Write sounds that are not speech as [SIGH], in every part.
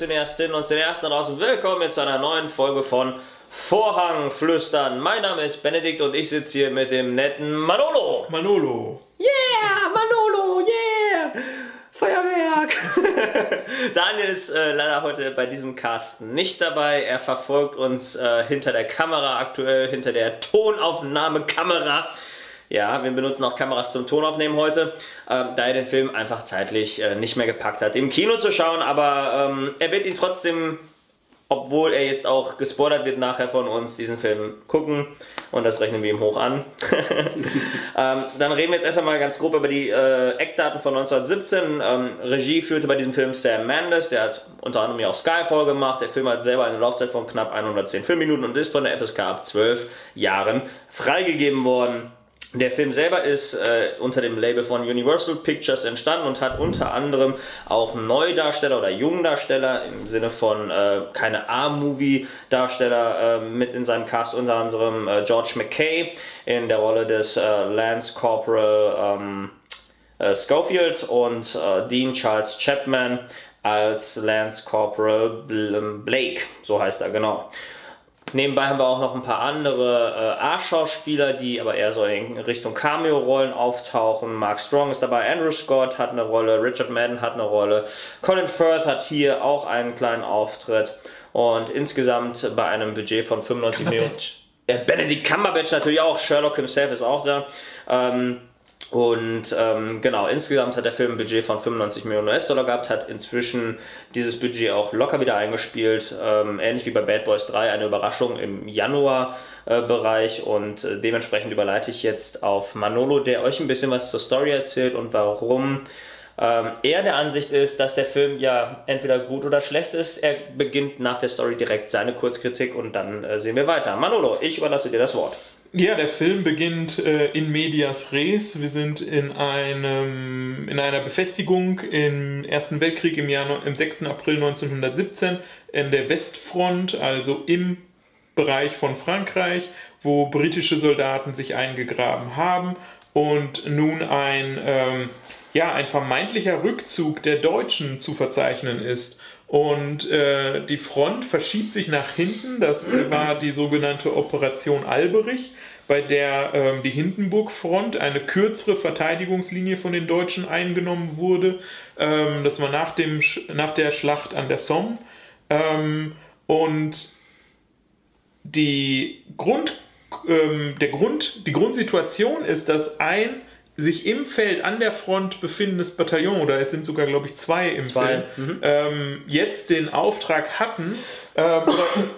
Cineastinnen und Cineasten draußen. Willkommen jetzt zu einer neuen Folge von Vorhang flüstern. Mein Name ist Benedikt und ich sitze hier mit dem netten Manolo. Manolo. Yeah, Manolo, yeah. Feuerwerk! [LAUGHS] Daniel ist äh, leider heute bei diesem Cast nicht dabei. Er verfolgt uns äh, hinter der Kamera aktuell, hinter der Tonaufnahmekamera. Ja, wir benutzen auch Kameras zum Tonaufnehmen heute, ähm, da er den Film einfach zeitlich äh, nicht mehr gepackt hat, im Kino zu schauen. Aber ähm, er wird ihn trotzdem, obwohl er jetzt auch gespoilert wird nachher von uns, diesen Film gucken. Und das rechnen wir ihm hoch an. [LAUGHS] ähm, dann reden wir jetzt erst einmal ganz grob über die äh, Eckdaten von 1917. Ähm, Regie führte bei diesem Film Sam Mendes, der hat unter anderem ja auch Skyfall gemacht. Der Film hat selber eine Laufzeit von knapp 110 Filmminuten und ist von der FSK ab 12 Jahren freigegeben worden. Der Film selber ist äh, unter dem Label von Universal Pictures entstanden und hat unter anderem auch Neudarsteller oder Jungdarsteller im Sinne von äh, keine A-Movie-Darsteller äh, mit in seinem Cast, unter anderem äh, George McKay in der Rolle des äh, Lance Corporal ähm, äh, Schofield und Dean Charles Chapman als Lance Corporal Blake, so heißt er genau. Nebenbei haben wir auch noch ein paar andere äh, A-Schauspieler, die aber eher so in Richtung Cameo-Rollen auftauchen. Mark Strong ist dabei, Andrew Scott hat eine Rolle, Richard Madden hat eine Rolle, Colin Firth hat hier auch einen kleinen Auftritt und insgesamt bei einem Budget von 95 Millionen. Ja, Benedict Cumberbatch natürlich auch, Sherlock himself ist auch da. Ähm, und ähm, genau, insgesamt hat der Film ein Budget von 95 Millionen US-Dollar gehabt, hat inzwischen dieses Budget auch locker wieder eingespielt, ähm, ähnlich wie bei Bad Boys 3, eine Überraschung im Januar-Bereich äh, und äh, dementsprechend überleite ich jetzt auf Manolo, der euch ein bisschen was zur Story erzählt und warum ähm, er der Ansicht ist, dass der Film ja entweder gut oder schlecht ist. Er beginnt nach der Story direkt seine Kurzkritik und dann äh, sehen wir weiter. Manolo, ich überlasse dir das Wort. Ja, der Film beginnt äh, in medias res. Wir sind in einem in einer Befestigung im Ersten Weltkrieg im Jahr im 6. April 1917 in der Westfront, also im Bereich von Frankreich, wo britische Soldaten sich eingegraben haben und nun ein ähm, ja ein vermeintlicher Rückzug der Deutschen zu verzeichnen ist. Und äh, die Front verschiebt sich nach hinten. Das war die sogenannte Operation Alberich, bei der ähm, die Hindenburg-Front, eine kürzere Verteidigungslinie von den Deutschen eingenommen wurde. Ähm, das war nach, dem, nach der Schlacht an der Somme. Ähm, und die Grund, ähm, der Grund, die Grundsituation ist, dass ein sich im Feld an der Front befindendes Bataillon, oder es sind sogar, glaube ich, zwei im zwei. Feld, mhm. ähm, jetzt den Auftrag hatten, ähm,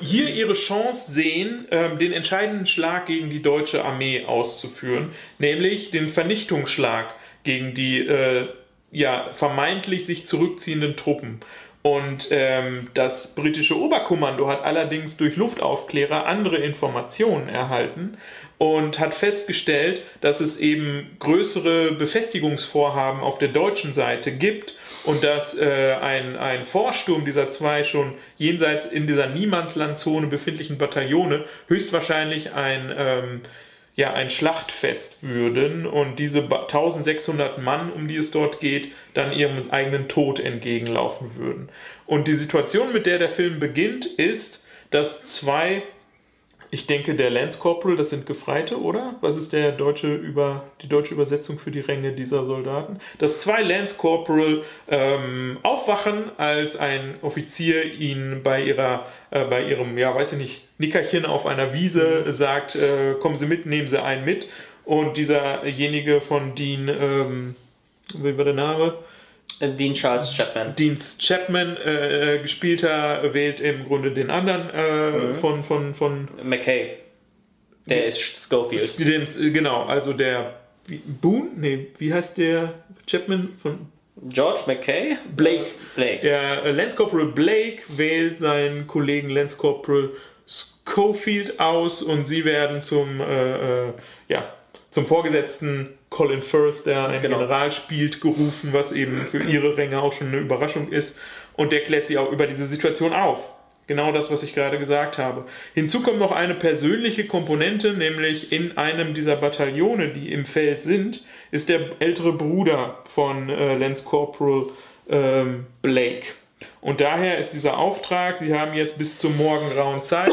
hier ihre Chance sehen, ähm, den entscheidenden Schlag gegen die deutsche Armee auszuführen, nämlich den Vernichtungsschlag gegen die äh, ja, vermeintlich sich zurückziehenden Truppen. Und ähm, das britische Oberkommando hat allerdings durch Luftaufklärer andere Informationen erhalten und hat festgestellt, dass es eben größere Befestigungsvorhaben auf der deutschen Seite gibt und dass äh, ein, ein Vorsturm dieser zwei schon jenseits in dieser Niemandslandzone befindlichen Bataillone höchstwahrscheinlich ein ähm, ja ein Schlachtfest würden und diese 1600 Mann, um die es dort geht, dann ihrem eigenen Tod entgegenlaufen würden. Und die Situation, mit der der Film beginnt, ist, dass zwei ich denke, der Lance Corporal, das sind Gefreite, oder? Was ist der deutsche über, die deutsche Übersetzung für die Ränge dieser Soldaten? Dass zwei Lance Corporal ähm, aufwachen, als ein Offizier ihnen bei ihrer, äh, bei ihrem, ja, weiß ich nicht, Nickerchen auf einer Wiese mhm. sagt, äh, kommen Sie mit, nehmen Sie einen mit. Und dieserjenige von Dean, ähm, wie war der Name? Dean Charles Chapman. Dean Chapman äh, gespielter wählt im Grunde den anderen äh, mhm. von, von, von McKay. Der ist Schofield. Den, genau, also der Boone? Nee, wie heißt der Chapman von George McKay? Blake. Blake. Der äh, Lance Corporal Blake wählt seinen Kollegen Lance Corporal Schofield aus und sie werden zum äh, äh ja, zum Vorgesetzten Colin Firth, der einen genau. General spielt, gerufen, was eben für ihre Ränge auch schon eine Überraschung ist. Und der klärt sie auch über diese Situation auf. Genau das, was ich gerade gesagt habe. Hinzu kommt noch eine persönliche Komponente, nämlich in einem dieser Bataillone, die im Feld sind, ist der ältere Bruder von äh, Lance Corporal ähm, Blake. Und daher ist dieser Auftrag, Sie haben jetzt bis zum morgengrauen Zeit,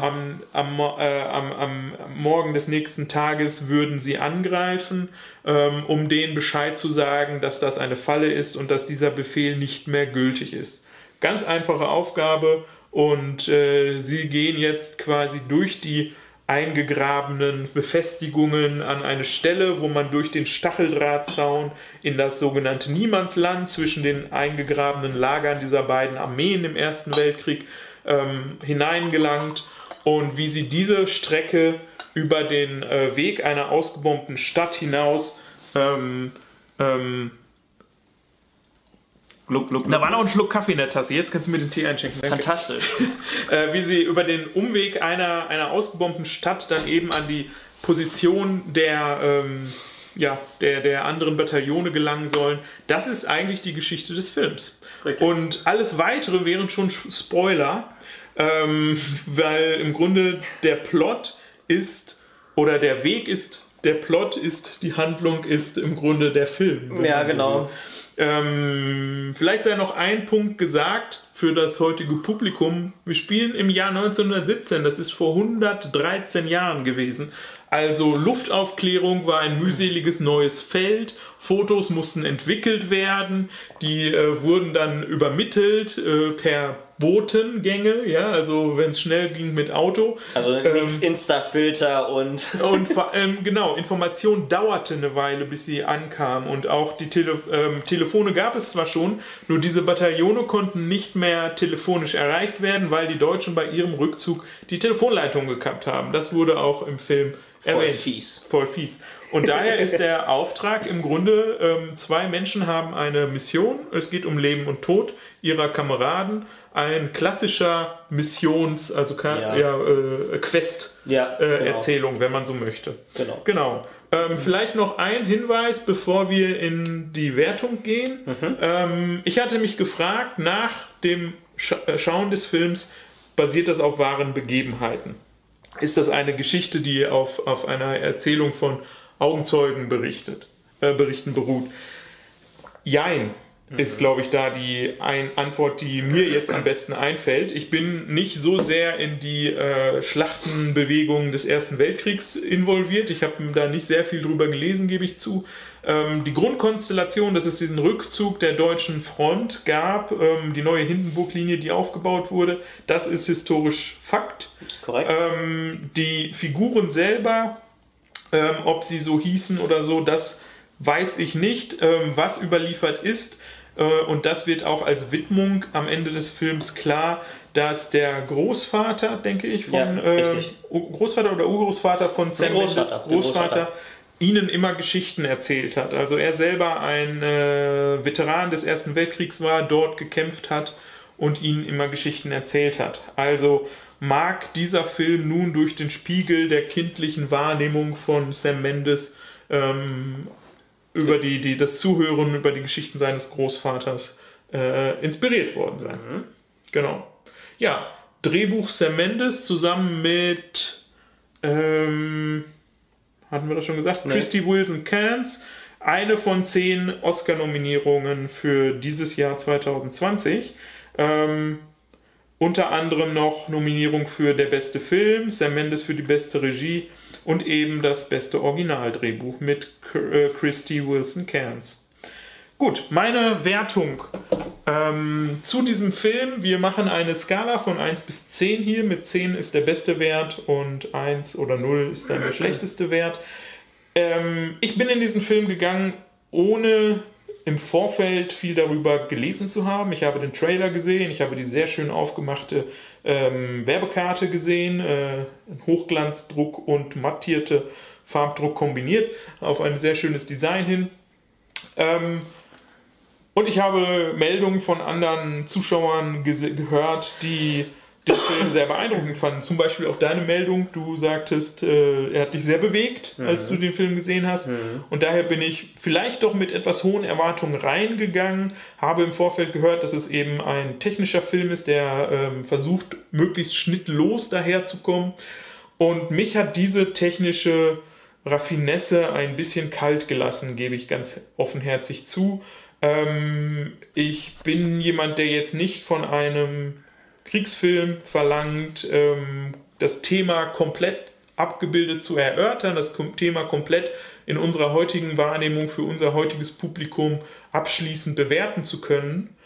am, am, äh, am, am, Morgen des nächsten Tages würden Sie angreifen, ähm, um denen Bescheid zu sagen, dass das eine Falle ist und dass dieser Befehl nicht mehr gültig ist. Ganz einfache Aufgabe und äh, Sie gehen jetzt quasi durch die eingegrabenen Befestigungen an eine Stelle, wo man durch den Stacheldrahtzaun in das sogenannte Niemandsland zwischen den eingegrabenen Lagern dieser beiden Armeen im Ersten Weltkrieg ähm, hineingelangt. Und wie sie diese Strecke über den äh, Weg einer ausgebombten Stadt hinaus ähm, ähm, Gluck, gluck, gluck. Da war noch ein Schluck Kaffee in der Tasse. Jetzt kannst du mir den Tee einschenken. Danke. Fantastisch. [LAUGHS] äh, wie sie über den Umweg einer, einer ausgebombten Stadt dann eben an die Position der, ähm, ja, der, der anderen Bataillone gelangen sollen. Das ist eigentlich die Geschichte des Films. Richtig. Und alles weitere wären schon Spoiler, ähm, weil im Grunde der Plot ist oder der Weg ist, der Plot ist, die Handlung ist im Grunde der Film. Ja, genau. So ähm, vielleicht sei noch ein Punkt gesagt für das heutige Publikum. Wir spielen im Jahr 1917, das ist vor 113 Jahren gewesen. Also Luftaufklärung war ein mühseliges neues Feld, Fotos mussten entwickelt werden, die äh, wurden dann übermittelt äh, per Botengänge, ja, also wenn es schnell ging mit Auto. Also ähm, nichts Insta-Filter und. [LAUGHS] und ähm, genau, Information dauerte eine Weile, bis sie ankam. Und auch die Tele ähm, Telefone gab es zwar schon, nur diese Bataillone konnten nicht mehr telefonisch erreicht werden, weil die Deutschen bei ihrem Rückzug die Telefonleitung gekappt haben. Das wurde auch im Film Voll erwähnt. fies. Voll fies. Und daher ist der Auftrag im Grunde, ähm, zwei Menschen haben eine Mission. Es geht um Leben und Tod ihrer Kameraden ein klassischer Missions-, also ja. ja äh, Quest-Erzählung, genau. wenn man so möchte. Genau. genau. Ähm, mhm. Vielleicht noch ein Hinweis, bevor wir in die Wertung gehen. Mhm. Ähm, ich hatte mich gefragt, nach dem äh, Schauen des Films, basiert das auf wahren Begebenheiten? Ist das eine Geschichte, die auf, auf einer Erzählung von Augenzeugen berichtet, äh, Berichten beruht? Jein ist, glaube ich, da die ein Antwort, die mir jetzt am besten einfällt. Ich bin nicht so sehr in die äh, Schlachtenbewegungen des Ersten Weltkriegs involviert. Ich habe da nicht sehr viel drüber gelesen, gebe ich zu. Ähm, die Grundkonstellation, dass es diesen Rückzug der deutschen Front gab, ähm, die neue Hindenburg-Linie, die aufgebaut wurde, das ist historisch Fakt. Korrekt. Ähm, die Figuren selber, ähm, ob sie so hießen oder so, das weiß ich nicht. Ähm, was überliefert ist, äh, und das wird auch als Widmung am Ende des Films klar, dass der Großvater, denke ich, von ja, äh, Großvater oder Urgroßvater von Sam Großvater, Mendes, Großvater, Großvater, ihnen immer Geschichten erzählt hat. Also er selber ein äh, Veteran des Ersten Weltkriegs war, dort gekämpft hat und ihnen immer Geschichten erzählt hat. Also mag dieser Film nun durch den Spiegel der kindlichen Wahrnehmung von Sam Mendes ähm, über die, die, das Zuhören über die Geschichten seines Großvaters äh, inspiriert worden sein. Mhm. Genau. Ja, Drehbuch Sam Mendes zusammen mit, ähm, hatten wir das schon gesagt, nee. Christy Wilson Cairns. Eine von zehn Oscar-Nominierungen für dieses Jahr 2020. Ähm, unter anderem noch Nominierung für der beste Film, Sam Mendes für die beste Regie und eben das beste Originaldrehbuch mit äh, Christy Wilson Cairns. Gut, meine Wertung ähm, zu diesem Film. Wir machen eine Skala von 1 bis 10 hier. Mit 10 ist der beste Wert und 1 oder 0 ist dann der [CLEARS THROAT] schlechteste Wert. Ähm, ich bin in diesen Film gegangen, ohne im Vorfeld viel darüber gelesen zu haben. Ich habe den Trailer gesehen, ich habe die sehr schön aufgemachte ähm, Werbekarte gesehen, äh, Hochglanzdruck und mattierte Farbdruck kombiniert, auf ein sehr schönes Design hin. Ähm, und ich habe Meldungen von anderen Zuschauern gehört, die den Film sehr beeindruckend fanden. Zum Beispiel auch deine Meldung, du sagtest, äh, er hat dich sehr bewegt, mhm. als du den Film gesehen hast. Mhm. Und daher bin ich vielleicht doch mit etwas hohen Erwartungen reingegangen, habe im Vorfeld gehört, dass es eben ein technischer Film ist, der ähm, versucht, möglichst schnittlos daherzukommen. Und mich hat diese technische Raffinesse ein bisschen kalt gelassen, gebe ich ganz offenherzig zu. Ähm, ich bin jemand, der jetzt nicht von einem Kriegsfilm verlangt, ähm, das Thema komplett abgebildet zu erörtern, das Thema komplett in unserer heutigen Wahrnehmung für unser heutiges Publikum abschließend bewerten zu können.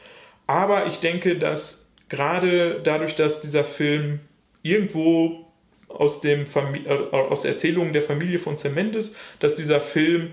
Aber ich denke, dass gerade dadurch, dass dieser Film irgendwo aus, dem Famili äh, aus der Erzählung der Familie von Cement ist, dass dieser Film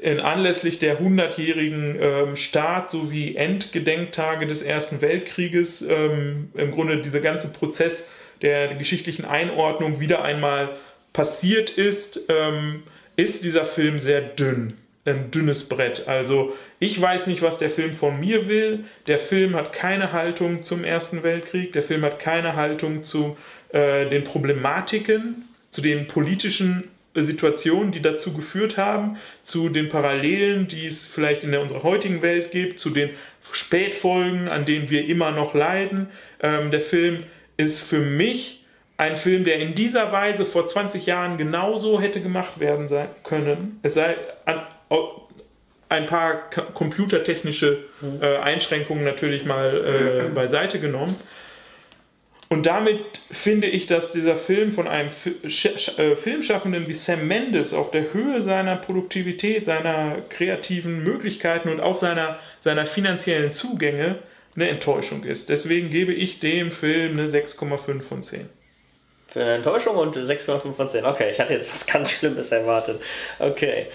in anlässlich der 100-jährigen ähm, Start sowie Endgedenktage des Ersten Weltkrieges ähm, im Grunde dieser ganze Prozess der geschichtlichen Einordnung wieder einmal passiert ist, ähm, ist dieser Film sehr dünn. Ein dünnes Brett. Also ich weiß nicht, was der Film von mir will. Der Film hat keine Haltung zum Ersten Weltkrieg. Der Film hat keine Haltung zu äh, den Problematiken, zu den politischen Situationen, die dazu geführt haben, zu den Parallelen, die es vielleicht in der, unserer heutigen Welt gibt, zu den Spätfolgen, an denen wir immer noch leiden. Ähm, der Film ist für mich ein Film, der in dieser Weise vor 20 Jahren genauso hätte gemacht werden sein können. Es sei an, ein paar computertechnische mhm. äh, Einschränkungen natürlich mal äh, beiseite genommen. Und damit finde ich, dass dieser Film von einem äh, Filmschaffenden wie Sam Mendes auf der Höhe seiner Produktivität, seiner kreativen Möglichkeiten und auch seiner, seiner finanziellen Zugänge eine Enttäuschung ist. Deswegen gebe ich dem Film eine 6,5 von 10. Für eine Enttäuschung und 6,5 von 10. Okay, ich hatte jetzt was ganz Schlimmes erwartet. Okay.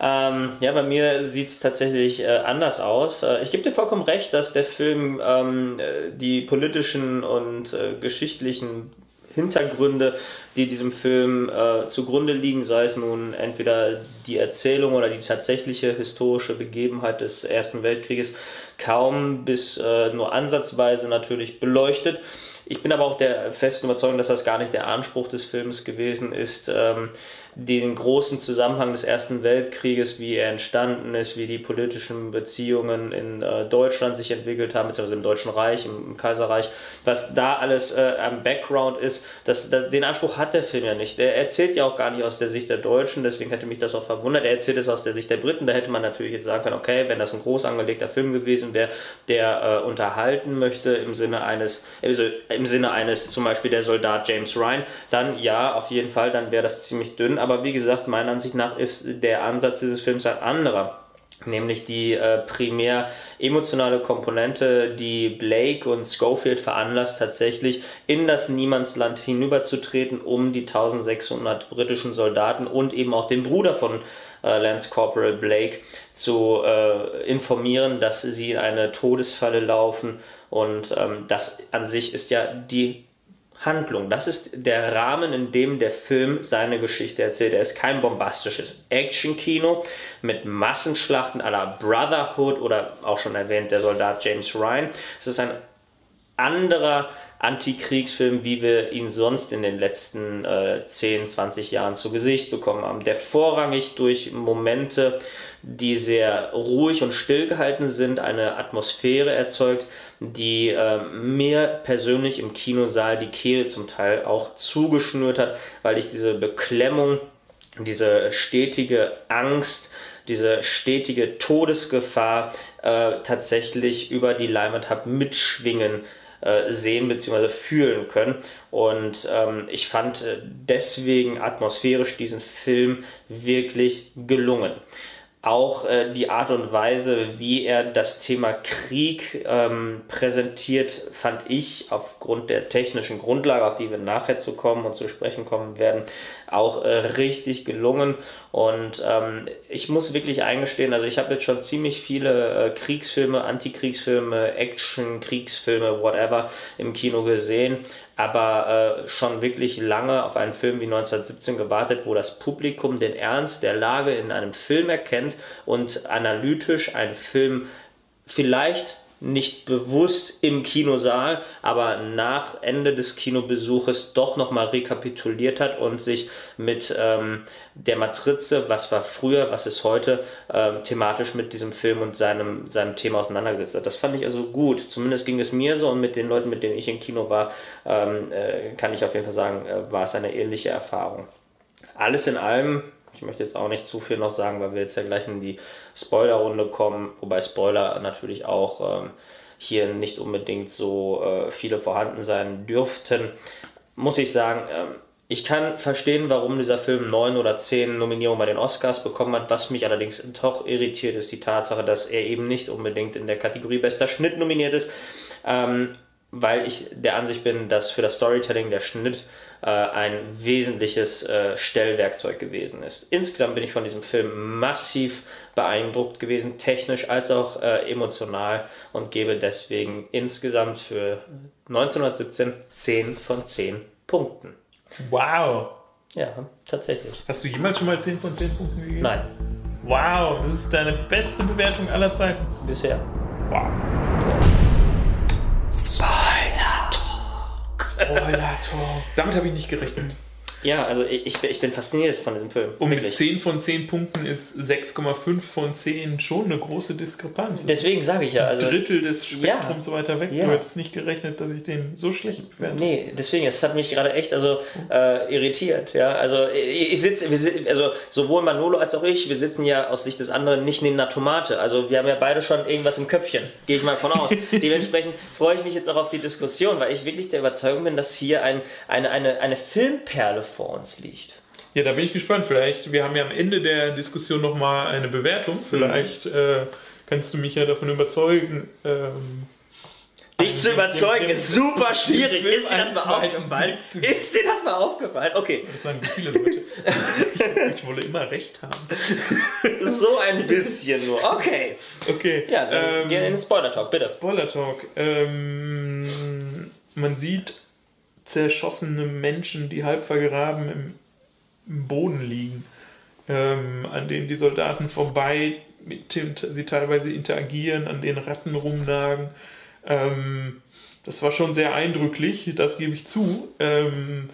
Ähm, ja, bei mir sieht es tatsächlich äh, anders aus. Äh, ich gebe dir vollkommen recht, dass der Film ähm, äh, die politischen und äh, geschichtlichen Hintergründe, die diesem Film äh, zugrunde liegen, sei es nun entweder die Erzählung oder die tatsächliche historische Begebenheit des Ersten Weltkrieges, kaum bis äh, nur ansatzweise natürlich beleuchtet. Ich bin aber auch der festen Überzeugung, dass das gar nicht der Anspruch des Films gewesen ist, ähm, den großen Zusammenhang des Ersten Weltkrieges, wie er entstanden ist, wie die politischen Beziehungen in äh, Deutschland sich entwickelt haben, beziehungsweise im Deutschen Reich, im, im Kaiserreich, was da alles äh, am Background ist, das, das, den Anspruch hat der Film ja nicht. Er erzählt ja auch gar nicht aus der Sicht der Deutschen, deswegen hätte mich das auch verwundert. Er erzählt es aus der Sicht der Briten, da hätte man natürlich jetzt sagen können, okay, wenn das ein groß angelegter Film gewesen wäre, der äh, unterhalten möchte im Sinne eines, also im Sinne eines zum Beispiel der Soldat James Ryan, dann ja, auf jeden Fall, dann wäre das ziemlich dünn aber wie gesagt, meiner Ansicht nach ist der Ansatz dieses Films ein anderer. Nämlich die äh, primär emotionale Komponente, die Blake und Schofield veranlasst, tatsächlich in das Niemandsland hinüberzutreten, um die 1600 britischen Soldaten und eben auch den Bruder von äh, Lance Corporal Blake zu äh, informieren, dass sie in eine Todesfalle laufen. Und ähm, das an sich ist ja die Handlung. Das ist der Rahmen, in dem der Film seine Geschichte erzählt. Er ist kein bombastisches Action-Kino mit Massenschlachten la Brotherhood oder auch schon erwähnt der Soldat James Ryan. Es ist ein anderer Antikriegsfilm, wie wir ihn sonst in den letzten äh, 10, 20 Jahren zu Gesicht bekommen haben, der vorrangig durch Momente, die sehr ruhig und still gehalten sind, eine Atmosphäre erzeugt, die äh, mir persönlich im Kinosaal die Kehle zum Teil auch zugeschnürt hat, weil ich diese Beklemmung, diese stetige Angst, diese stetige Todesgefahr äh, tatsächlich über die Leinwand habe mitschwingen äh, sehen bzw. fühlen können. Und ähm, ich fand äh, deswegen atmosphärisch diesen Film wirklich gelungen auch äh, die Art und Weise, wie er das Thema Krieg ähm, präsentiert, fand ich aufgrund der technischen Grundlage, auf die wir nachher zu kommen und zu sprechen kommen werden, auch äh, richtig gelungen. Und ähm, ich muss wirklich eingestehen, also ich habe jetzt schon ziemlich viele äh, Kriegsfilme, Antikriegsfilme, Action, Kriegsfilme, whatever im Kino gesehen aber äh, schon wirklich lange auf einen Film wie 1917 gewartet, wo das Publikum den Ernst der Lage in einem Film erkennt und analytisch einen Film vielleicht nicht bewusst im Kinosaal, aber nach Ende des Kinobesuches doch nochmal rekapituliert hat und sich mit ähm, der Matrize, was war früher, was ist heute, ähm, thematisch mit diesem Film und seinem, seinem Thema auseinandergesetzt hat. Das fand ich also gut. Zumindest ging es mir so und mit den Leuten, mit denen ich im Kino war, ähm, äh, kann ich auf jeden Fall sagen, äh, war es eine ähnliche Erfahrung. Alles in allem Ich möchte jetzt auch nicht zu viel noch sagen, weil wir jetzt ja gleich in die Spoilerrunde kommen, wobei Spoiler natürlich auch ähm, hier nicht unbedingt so äh, viele vorhanden sein dürften. Muss ich sagen, ähm, ich kann verstehen, warum dieser Film neun oder zehn Nominierungen bei den Oscars bekommen hat. Was mich allerdings doch irritiert, ist die Tatsache, dass er eben nicht unbedingt in der Kategorie bester Schnitt nominiert ist, ähm, weil ich der Ansicht bin, dass für das Storytelling der Schnitt äh, ein wesentliches äh, Stellwerkzeug gewesen ist. Insgesamt bin ich von diesem Film massiv beeindruckt gewesen, technisch als auch äh, emotional und gebe deswegen insgesamt für 1917 10 von 10 Punkten. Wow. Ja, tatsächlich. Hast du jemals schon mal 10 von 10 Punkten gegeben? Nein. Wow, das ist deine beste Bewertung aller Zeiten. Bisher. Wow. Spoiler Talk. Spoiler Talk. Damit habe ich nicht gerechnet. Ja, also ich, ich bin fasziniert von diesem Film. Und mit 10 von 10 Punkten ist 6,5 von 10 schon eine große Diskrepanz. Deswegen sage ich ja. Also, ein Drittel des Spektrums ja, weiter weg. Ja. Du hättest nicht gerechnet, dass ich den so schlecht bewerte. Nee, deswegen, es hat mich gerade echt also äh, irritiert. Ja, also ich, ich sitze, also sowohl Manolo als auch ich, wir sitzen ja aus Sicht des anderen nicht neben einer Tomate. Also wir haben ja beide schon irgendwas im Köpfchen. Gehe ich mal von aus. [LAUGHS] Dementsprechend freue ich mich jetzt auch auf die Diskussion, weil ich wirklich der Überzeugung bin, dass hier ein, eine, eine, eine Filmperle vor uns liegt. Ja, da bin ich gespannt. Vielleicht, wir haben ja am Ende der Diskussion nochmal eine Bewertung. Vielleicht äh, kannst du mich ja davon überzeugen. Ähm, Dich zu überzeugen ist super schwierig. Ist dir das mal aufgefallen? Ist dir das mal aufgefallen? Okay. Das sagen so viele Leute. ich, wolle immer recht haben. [LAUGHS] So ein bisschen nur. Okay. Okay. Ja, dann ähm, gehen in den Spoiler-Talk, bitte. Spoiler-Talk. Ähm, man sieht zerschossene Menschen, die halb vergraben im, im Boden liegen, ähm, an denen die Soldaten vorbei mit sie teilweise interagieren, an denen Ratten rumnagen. Ähm, das war schon sehr eindrücklich, das gebe ich zu. Ähm,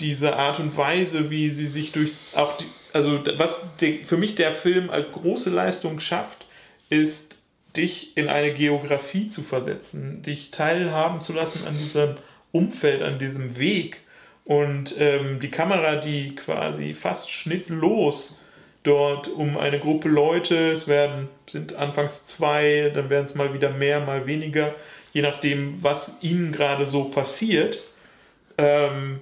diese Art und Weise, wie sie sich durch auch die, also was die, für mich der Film als große Leistung schafft, ist dich in eine Geografie zu versetzen, dich teilhaben zu lassen an diesem Umfeld, an diesem Weg. Und ähm, die Kamera, die quasi fast schnittlos dort um eine Gruppe Leute, es werden, sind anfangs zwei, dann werden es mal wieder mehr, mal weniger, je nachdem, was ihnen gerade so passiert. Ähm,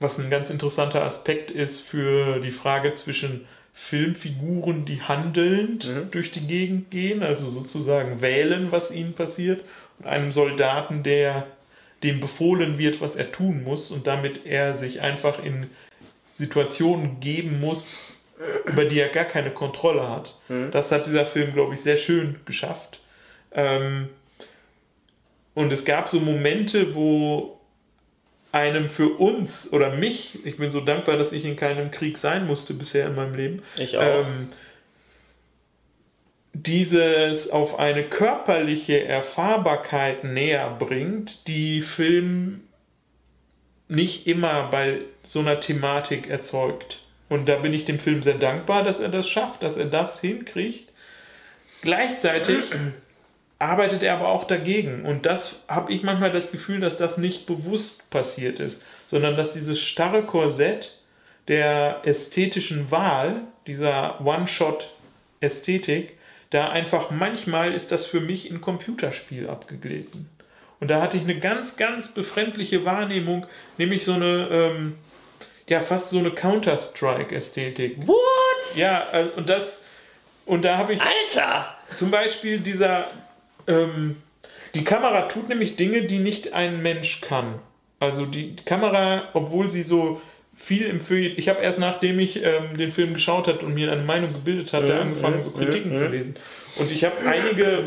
was ein ganz interessanter Aspekt ist für die Frage zwischen Filmfiguren, die handelnd mhm. durch die Gegend gehen, also sozusagen wählen, was ihnen passiert, und einem Soldaten, der dem befohlen wird, was er tun muss und damit er sich einfach in Situationen geben muss, über die er gar keine Kontrolle hat. Mhm. Das hat dieser Film, glaube ich, sehr schön geschafft. Ähm, und es gab so Momente, wo einem für uns oder mich, ich bin so dankbar, dass ich in keinem Krieg sein musste bisher in meinem Leben, ich auch. Ähm, dieses auf eine körperliche Erfahrbarkeit näher bringt, die Film nicht immer bei so einer Thematik erzeugt. Und da bin ich dem Film sehr dankbar, dass er das schafft, dass er das hinkriegt. Gleichzeitig [CLEARS THROAT] arbeitet er aber auch dagegen. Und das habe ich manchmal das Gefühl, dass das nicht bewusst passiert ist, sondern dass dieses starre Korsett der ästhetischen Wahl, dieser One-Shot-Ästhetik, da einfach manchmal ist das für mich ein Computerspiel abgeglitten. Und da hatte ich eine ganz, ganz befremdliche Wahrnehmung, nämlich so eine, ähm, ja, fast so eine Counter-Strike-Ästhetik. What? Ja, äh, und das, und da habe ich. Alter! Zum Beispiel dieser, ähm, die Kamera tut nämlich Dinge, die nicht ein Mensch kann. Also die Kamera, obwohl sie so viel im Feuilleton. Ich habe erst nachdem ich ähm, den Film geschaut habe und mir eine Meinung gebildet hatte, ja, angefangen, ja, so Kritiken ja, zu lesen. Und ich habe einige,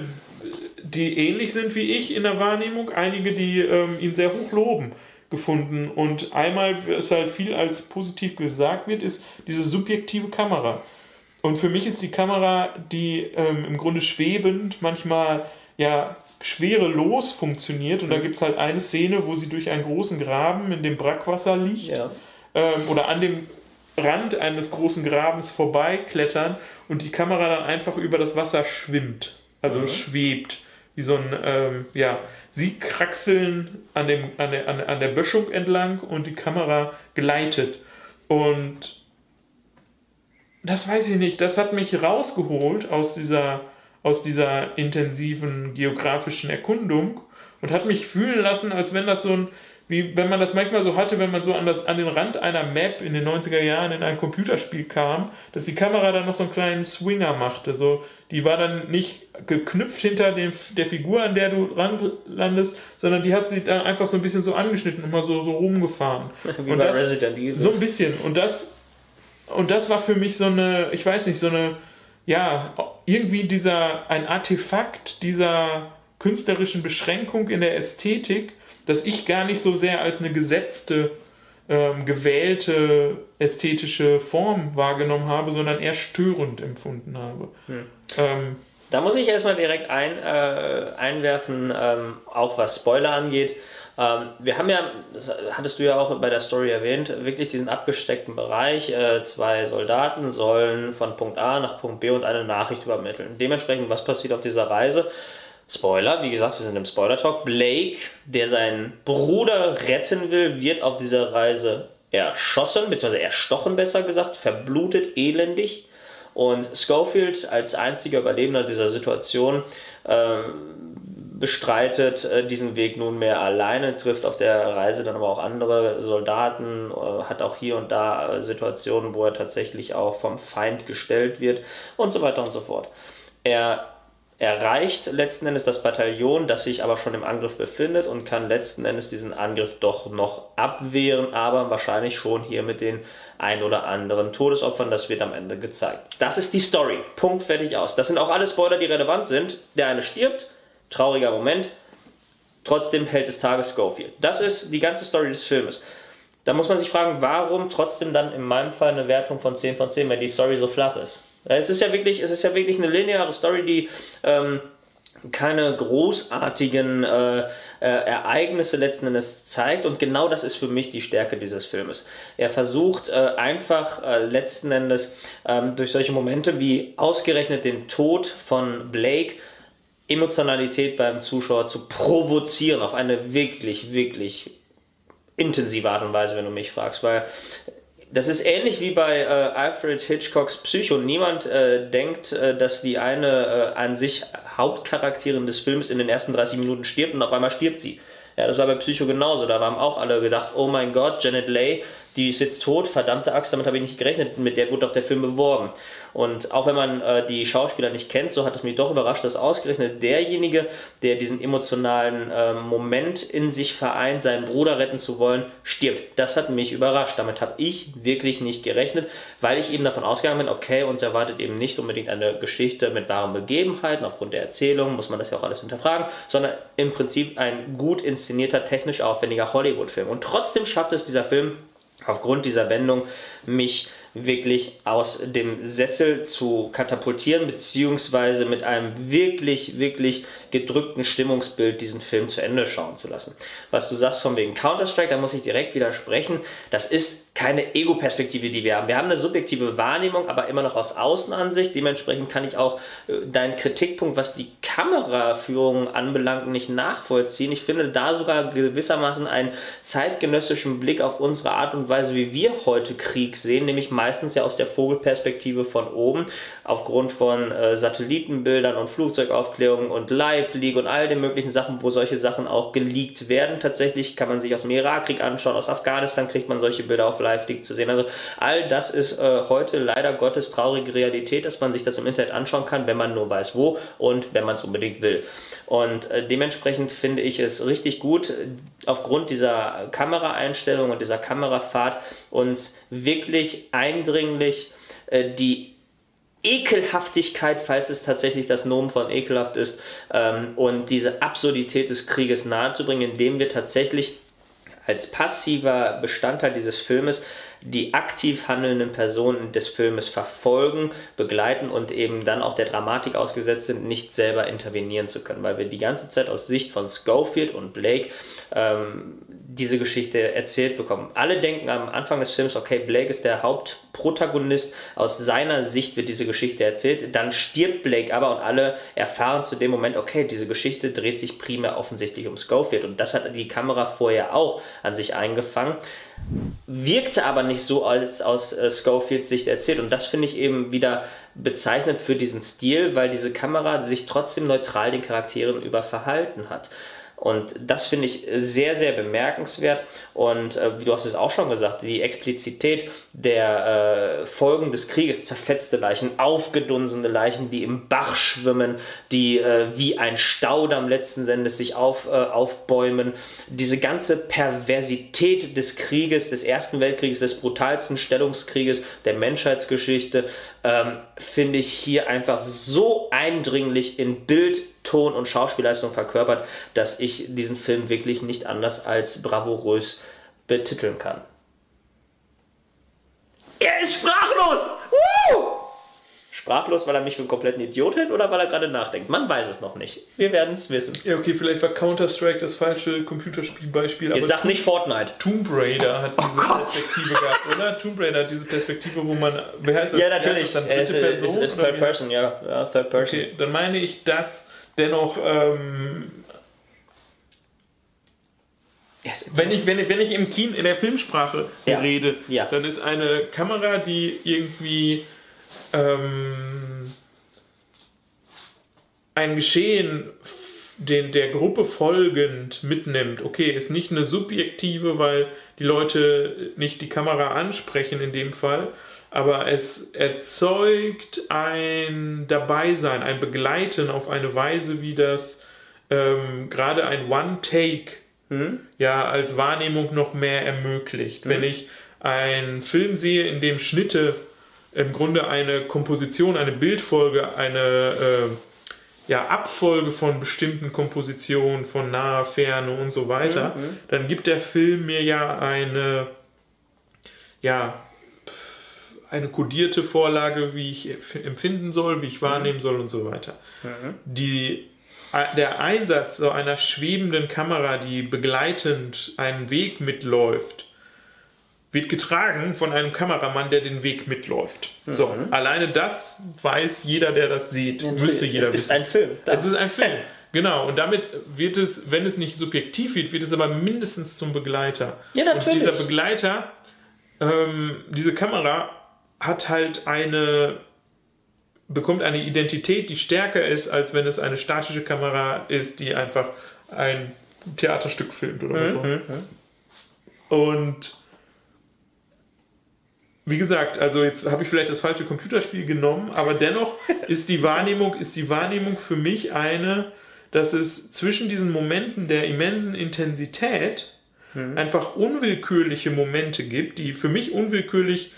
die ähnlich sind wie ich in der Wahrnehmung, einige, die ähm, ihn sehr hoch loben, gefunden. Und einmal, was halt viel als positiv gesagt wird, ist diese subjektive Kamera. Und für mich ist die Kamera, die ähm, im Grunde schwebend, manchmal ja schwerelos funktioniert. Und da mhm. gibt es halt eine Szene, wo sie durch einen großen Graben in dem Brackwasser liegt. Ja ähm, oder an dem Rand eines großen Grabens vorbeiklettern und die Kamera dann einfach über das Wasser schwimmt, also mhm. schwebt, wie so ein, ähm, ja, sie kraxeln an, dem, an, der, an, der Böschung entlang und die Kamera gleitet. Und das weiß ich nicht, das hat mich rausgeholt aus dieser, aus dieser intensiven geografischen Erkundung und hat mich fühlen lassen, als wenn das so ein, wie wenn man das manchmal so hatte, wenn man so an, das, an den Rand einer Map in den 90er Jahren in ein Computerspiel kam, dass die Kamera dann noch so einen kleinen Swinger machte. So, die war dann nicht geknüpft hinter dem, der Figur, an der du landest, sondern die hat sie dann einfach so ein bisschen so angeschnitten und mal so, so rumgefahren. [LAUGHS] Wie und bei das, Resident Evil. So ein bisschen. Und das, und das war für mich so eine, ich weiß nicht, so eine, ja, irgendwie dieser, ein Artefakt dieser künstlerischen Beschränkung in der Ästhetik, dass ich gar nicht so sehr als eine gesetzte, ähm, gewählte ästhetische Form wahrgenommen habe, sondern eher störend empfunden habe. Hm. Ähm, da muss ich erstmal direkt ein, äh, einwerfen, ähm, auch was Spoiler angeht. Ähm, wir haben ja, das hattest du ja auch bei der Story erwähnt, wirklich diesen abgesteckten Bereich. Äh, zwei Soldaten sollen von Punkt A nach Punkt B und eine Nachricht übermitteln. Dementsprechend, was passiert auf dieser Reise? Spoiler, wie gesagt, wir sind im Spoiler-Talk. Blake, der seinen Bruder retten will, wird auf dieser Reise erschossen, beziehungsweise erstochen, besser gesagt, verblutet, elendig. Und Schofield als einziger Überlebender dieser Situation äh, bestreitet äh, diesen Weg nunmehr alleine, trifft auf der Reise dann aber auch andere Soldaten, äh, hat auch hier und da äh, Situationen, wo er tatsächlich auch vom Feind gestellt wird und so weiter und so fort. Er erreicht letzten Endes das Bataillon, das sich aber schon im Angriff befindet und kann letzten Endes diesen Angriff doch noch abwehren, aber wahrscheinlich schon hier mit den ein oder anderen Todesopfern, das wird am Ende gezeigt. Das ist die Story. Punkt, fertig aus. Das sind auch alle Spoiler, die relevant sind. Der eine stirbt, trauriger Moment, trotzdem hält des Tages Schofield. Das ist die ganze Story des Filmes. Da muss man sich fragen, warum trotzdem dann in meinem Fall eine Wertung von 10 von 10, wenn die Story so flach ist. Es ist ja wirklich, es ist ja wirklich eine lineare Story, die ähm, keine großartigen äh, äh, Ereignisse letzten Endes zeigt und genau das ist für mich die Stärke dieses Filmes. Er versucht äh, einfach äh, letzten Endes ähm, durch solche Momente wie ausgerechnet den Tod von Blake Emotionalität beim Zuschauer zu provozieren auf eine wirklich, wirklich intensive Art und Weise, wenn du mich fragst, weil das ist ähnlich wie bei äh, Alfred Hitchcocks Psycho. Niemand äh, denkt, äh, dass die eine äh, an sich Hauptcharakterin des Films in den ersten 30 Minuten stirbt und auf einmal stirbt sie. Ja, das war bei Psycho genauso. Da haben auch alle gedacht, oh mein Gott, Janet Leigh die ist jetzt tot, verdammte Axt, damit habe ich nicht gerechnet, mit der wurde doch der Film beworben. Und auch wenn man äh, die Schauspieler nicht kennt, so hat es mich doch überrascht, dass ausgerechnet derjenige, der diesen emotionalen äh, Moment in sich vereint, seinen Bruder retten zu wollen, stirbt. Das hat mich überrascht. Damit habe ich wirklich nicht gerechnet, weil ich eben davon ausgegangen bin, okay, uns erwartet eben nicht unbedingt eine Geschichte mit wahren Begebenheiten, aufgrund der Erzählung muss man das ja auch alles hinterfragen, sondern im Prinzip ein gut inszenierter, technisch aufwendiger Hollywood-Film. Und trotzdem schafft es dieser Film, aufgrund dieser Wendung mich wirklich aus dem Sessel zu katapultieren, beziehungsweise mit einem wirklich, wirklich gedrückten Stimmungsbild diesen Film zu Ende schauen zu lassen. Was du sagst von wegen Counter-Strike, da muss ich direkt widersprechen. Das ist keine Ego-Perspektive, die wir haben. Wir haben eine subjektive Wahrnehmung, aber immer noch aus Außenansicht. Dementsprechend kann ich auch äh, deinen Kritikpunkt, was die Kameraführung anbelangt, nicht nachvollziehen. Ich finde da sogar gewissermaßen einen zeitgenössischen Blick auf unsere Art und Weise, wie wir heute Krieg sehen, nämlich meistens ja aus der Vogelperspektive von oben, aufgrund von äh, Satellitenbildern und Flugzeugaufklärungen und Live-Leak und all den möglichen Sachen, wo solche Sachen auch geleakt werden. Tatsächlich kann man sich aus dem Irakkrieg anschauen, aus Afghanistan kriegt man solche Bilder auf Live League zu sehen. Also all das ist äh, heute leider Gottes traurige Realität, dass man sich das im Internet anschauen kann, wenn man nur weiß wo und wenn man es unbedingt will. Und äh, dementsprechend finde ich es richtig gut, aufgrund dieser Kameraeinstellung und dieser Kamerafahrt uns wirklich eindringlich äh, die Ekelhaftigkeit, falls es tatsächlich das Nomen von ekelhaft ist, ähm, und diese Absurdität des Krieges nahezubringen, indem wir tatsächlich als passiver Bestandteil dieses Filmes die aktiv handelnden Personen des Filmes verfolgen, begleiten und eben dann auch der Dramatik ausgesetzt sind, nicht selber intervenieren zu können, weil wir die ganze Zeit aus Sicht von Schofield und Blake ähm, diese Geschichte erzählt bekommen. Alle denken am Anfang des Films, okay, Blake ist der Hauptprotagonist, aus seiner Sicht wird diese Geschichte erzählt, dann stirbt Blake aber und alle erfahren zu dem Moment, okay, diese Geschichte dreht sich primär offensichtlich um Schofield und das hat die Kamera vorher auch an sich eingefangen wirkte aber nicht so als aus äh, Schofields Sicht erzählt. Und das finde ich eben wieder bezeichnend für diesen Stil, weil diese Kamera sich trotzdem neutral den Charakteren über verhalten hat. Und das finde ich sehr, sehr bemerkenswert. Und äh, wie du hast es auch schon gesagt, die Explizität der äh, Folgen des Krieges, zerfetzte Leichen, aufgedunsene Leichen, die im Bach schwimmen, die äh, wie ein Staudamm letzten Endes sich auf, äh, aufbäumen. Diese ganze Perversität des Krieges, des Ersten Weltkrieges, des brutalsten Stellungskrieges der Menschheitsgeschichte, ähm, finde ich hier einfach so eindringlich in Bild Ton und Schauspielleistung verkörpert, dass ich diesen Film wirklich nicht anders als bravourös betiteln kann. Er ist sprachlos! Sprachlos, weil er mich für einen kompletten Idiot hält oder weil er gerade nachdenkt? Man weiß es noch nicht. Wir werden es wissen. Ja, okay, vielleicht war Counter-Strike das falsche Computerspielbeispiel. Jetzt sag nicht Fortnite. Tomb Raider hat diese oh Perspektive gehabt, oder? Tomb Raider hat diese Perspektive, wo man. Wie heißt das? Ja, natürlich. Dann dritte Person, ist, ist Third Person, ja. ja. Third Person. Okay, dann meine ich, dass dennoch, ähm, wenn ich, wenn, wenn ich im Kino, in der Filmsprache ja. rede, ja. dann ist eine Kamera, die irgendwie ähm, ein Geschehen den, der Gruppe folgend mitnimmt. Okay, ist nicht eine subjektive, weil die Leute nicht die Kamera ansprechen in dem Fall, aber es erzeugt ein Dabeisein, ein Begleiten auf eine Weise, wie das ähm, gerade ein One-Take mhm. ja als Wahrnehmung noch mehr ermöglicht. Mhm. Wenn ich einen Film sehe, in dem Schnitte im Grunde eine Komposition, eine Bildfolge, eine äh, ja, Abfolge von bestimmten Kompositionen, von nahe, ferne und so weiter, mhm. dann gibt der Film mir ja eine ja, eine kodierte Vorlage, wie ich empfinden soll, wie ich wahrnehmen soll und so weiter. Mhm. Die, der Einsatz so einer schwebenden Kamera, die begleitend einen Weg mitläuft, wird getragen von einem Kameramann, der den Weg mitläuft. Mhm. So, alleine das weiß jeder, der das sieht, ja, müsste jeder wissen. Es ist ein Film. Es ist ein Film. Genau, und damit wird es, wenn es nicht subjektiv wird, wird es aber mindestens zum Begleiter. Ja, natürlich. Und dieser Begleiter, ähm, diese Kamera hat halt eine bekommt eine Identität, die stärker ist, als wenn es eine statische Kamera ist, die einfach ein Theaterstück filmt oder mhm. so. Mhm. Und wie gesagt, also jetzt habe ich vielleicht das falsche Computerspiel genommen, aber dennoch [LAUGHS] ist die Wahrnehmung, ist die Wahrnehmung für mich eine, dass es zwischen diesen Momenten der immensen Intensität mhm. einfach unwillkürliche Momente gibt, die für mich unwillkürlich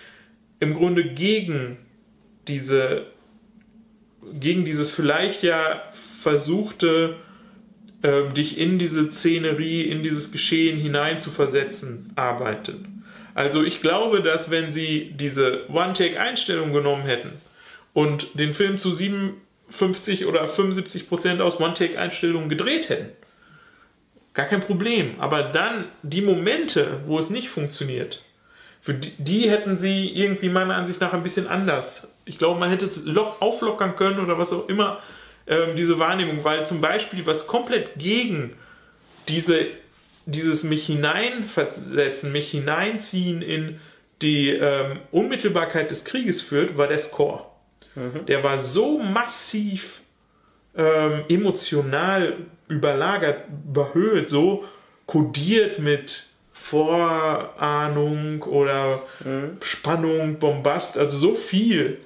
im Grunde gegen diese, gegen dieses vielleicht ja versuchte, äh, dich in diese Szenerie, in dieses Geschehen hinein zu versetzen, arbeitet. Also ich glaube, dass wenn sie diese One-Take-Einstellung genommen hätten und den Film zu 57 oder 75 Prozent aus One-Take-Einstellungen gedreht hätten, gar kein Problem. Aber dann die Momente, wo es nicht funktioniert, für die, die, hätten sie irgendwie meiner Ansicht nach ein bisschen anders. Ich glaube, man hätte es auflockern können oder was auch immer, ähm, diese Wahrnehmung, weil zum Beispiel was komplett gegen diese, dieses mich hineinversetzen, mich hineinziehen in die ähm, Unmittelbarkeit des Krieges führt, war der Score. Mhm. Der war so massiv ähm, emotional überlagert, überhöht, so kodiert mit Vorahnung oder mhm. Spannung, Bombast, also so viel,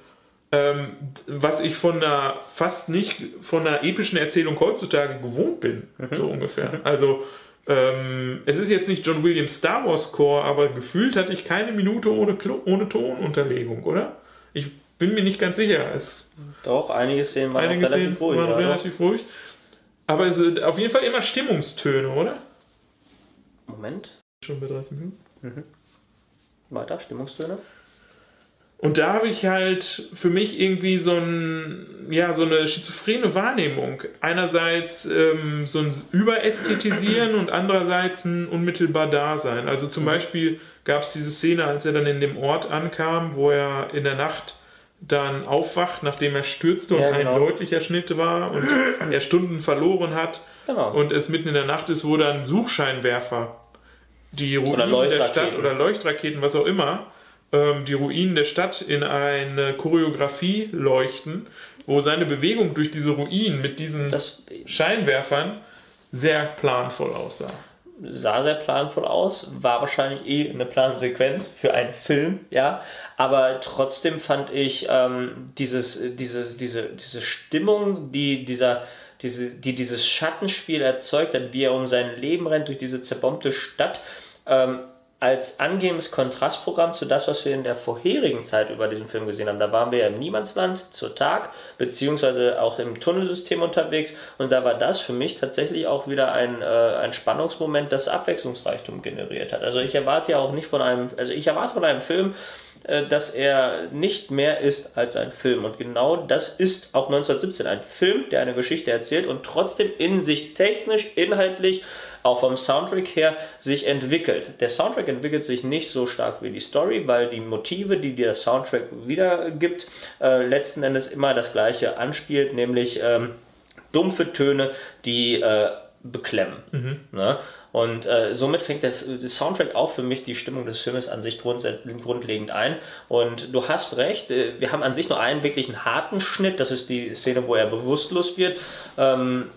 ähm, was ich von einer fast nicht von einer epischen Erzählung heutzutage gewohnt bin, mhm. so ungefähr. Mhm. Also ähm, es ist jetzt nicht John Williams Star Wars Core, aber gefühlt hatte ich keine Minute ohne, ohne Tonunterlegung, oder? Ich bin mir nicht ganz sicher. Es Doch, einige Szenen waren einige relativ Szenen ruhig. Waren ja, relativ ruhig. Aber es sind auf jeden Fall immer Stimmungstöne, oder? Moment. Schon bei 30 Minuten. Mhm. Weiter, Stimmungstöne. Und da habe ich halt für mich irgendwie so, ein, ja, so eine schizophrene Wahrnehmung. Einerseits ähm, so ein Überästhetisieren und andererseits ein unmittelbar Dasein. Also zum. Beispiel gab es diese Szene, als er dann in dem Ort ankam, wo er in der Nacht dann aufwacht, nachdem er stürzte und ja, genau. ein deutlicher Schnitt war und er Stunden verloren hat genau. und es mitten in der Nacht ist, wo dann Suchscheinwerfer die Ruinen der Stadt oder Leuchtraketen, was auch immer, ähm, die Ruinen der Stadt in eine Choreografie leuchten, wo seine Bewegung durch diese Ruinen mit diesen das, Scheinwerfern sehr planvoll aussah. Sah sehr planvoll aus, war wahrscheinlich eh eine Plansequenz für einen Film, ja. Aber trotzdem fand ich ähm, dieses, dieses, diese, diese Stimmung, die dieser, diese, die dieses Schattenspiel erzeugt hat, wie er um sein Leben rennt durch diese zerbombte Stadt, ähm, als angenehmes Kontrastprogramm zu das, was wir in der vorherigen Zeit über diesen Film gesehen haben. Da waren wir ja im Niemandsland zur Tag, beziehungsweise auch im Tunnelsystem unterwegs und da war das für mich tatsächlich auch wieder ein, äh, ein Spannungsmoment, das Abwechslungsreichtum generiert hat. Also ich erwarte ja auch nicht von einem, also ich erwarte von einem Film, äh, dass er nicht mehr ist als ein Film. Und genau das ist auch 1917 ein Film, der eine Geschichte erzählt und trotzdem in sich technisch, inhaltlich auch vom Soundtrack her sich entwickelt. Der Soundtrack entwickelt sich nicht so stark wie die Story, weil die Motive, die der Soundtrack wiedergibt, äh, letzten Endes immer das gleiche anspielt, nämlich ähm, dumpfe Töne, die äh, beklemmen. Mhm. Ne? Und äh, somit fängt der, der, Soundtrack auch für mich die Stimmung des Filmes an sich grundlegend ein. Und du hast recht, äh, wir haben an sich nur einen wirklichen harten Schnitt, das ist die Szene, wo er bewusstlos wird. Ähm,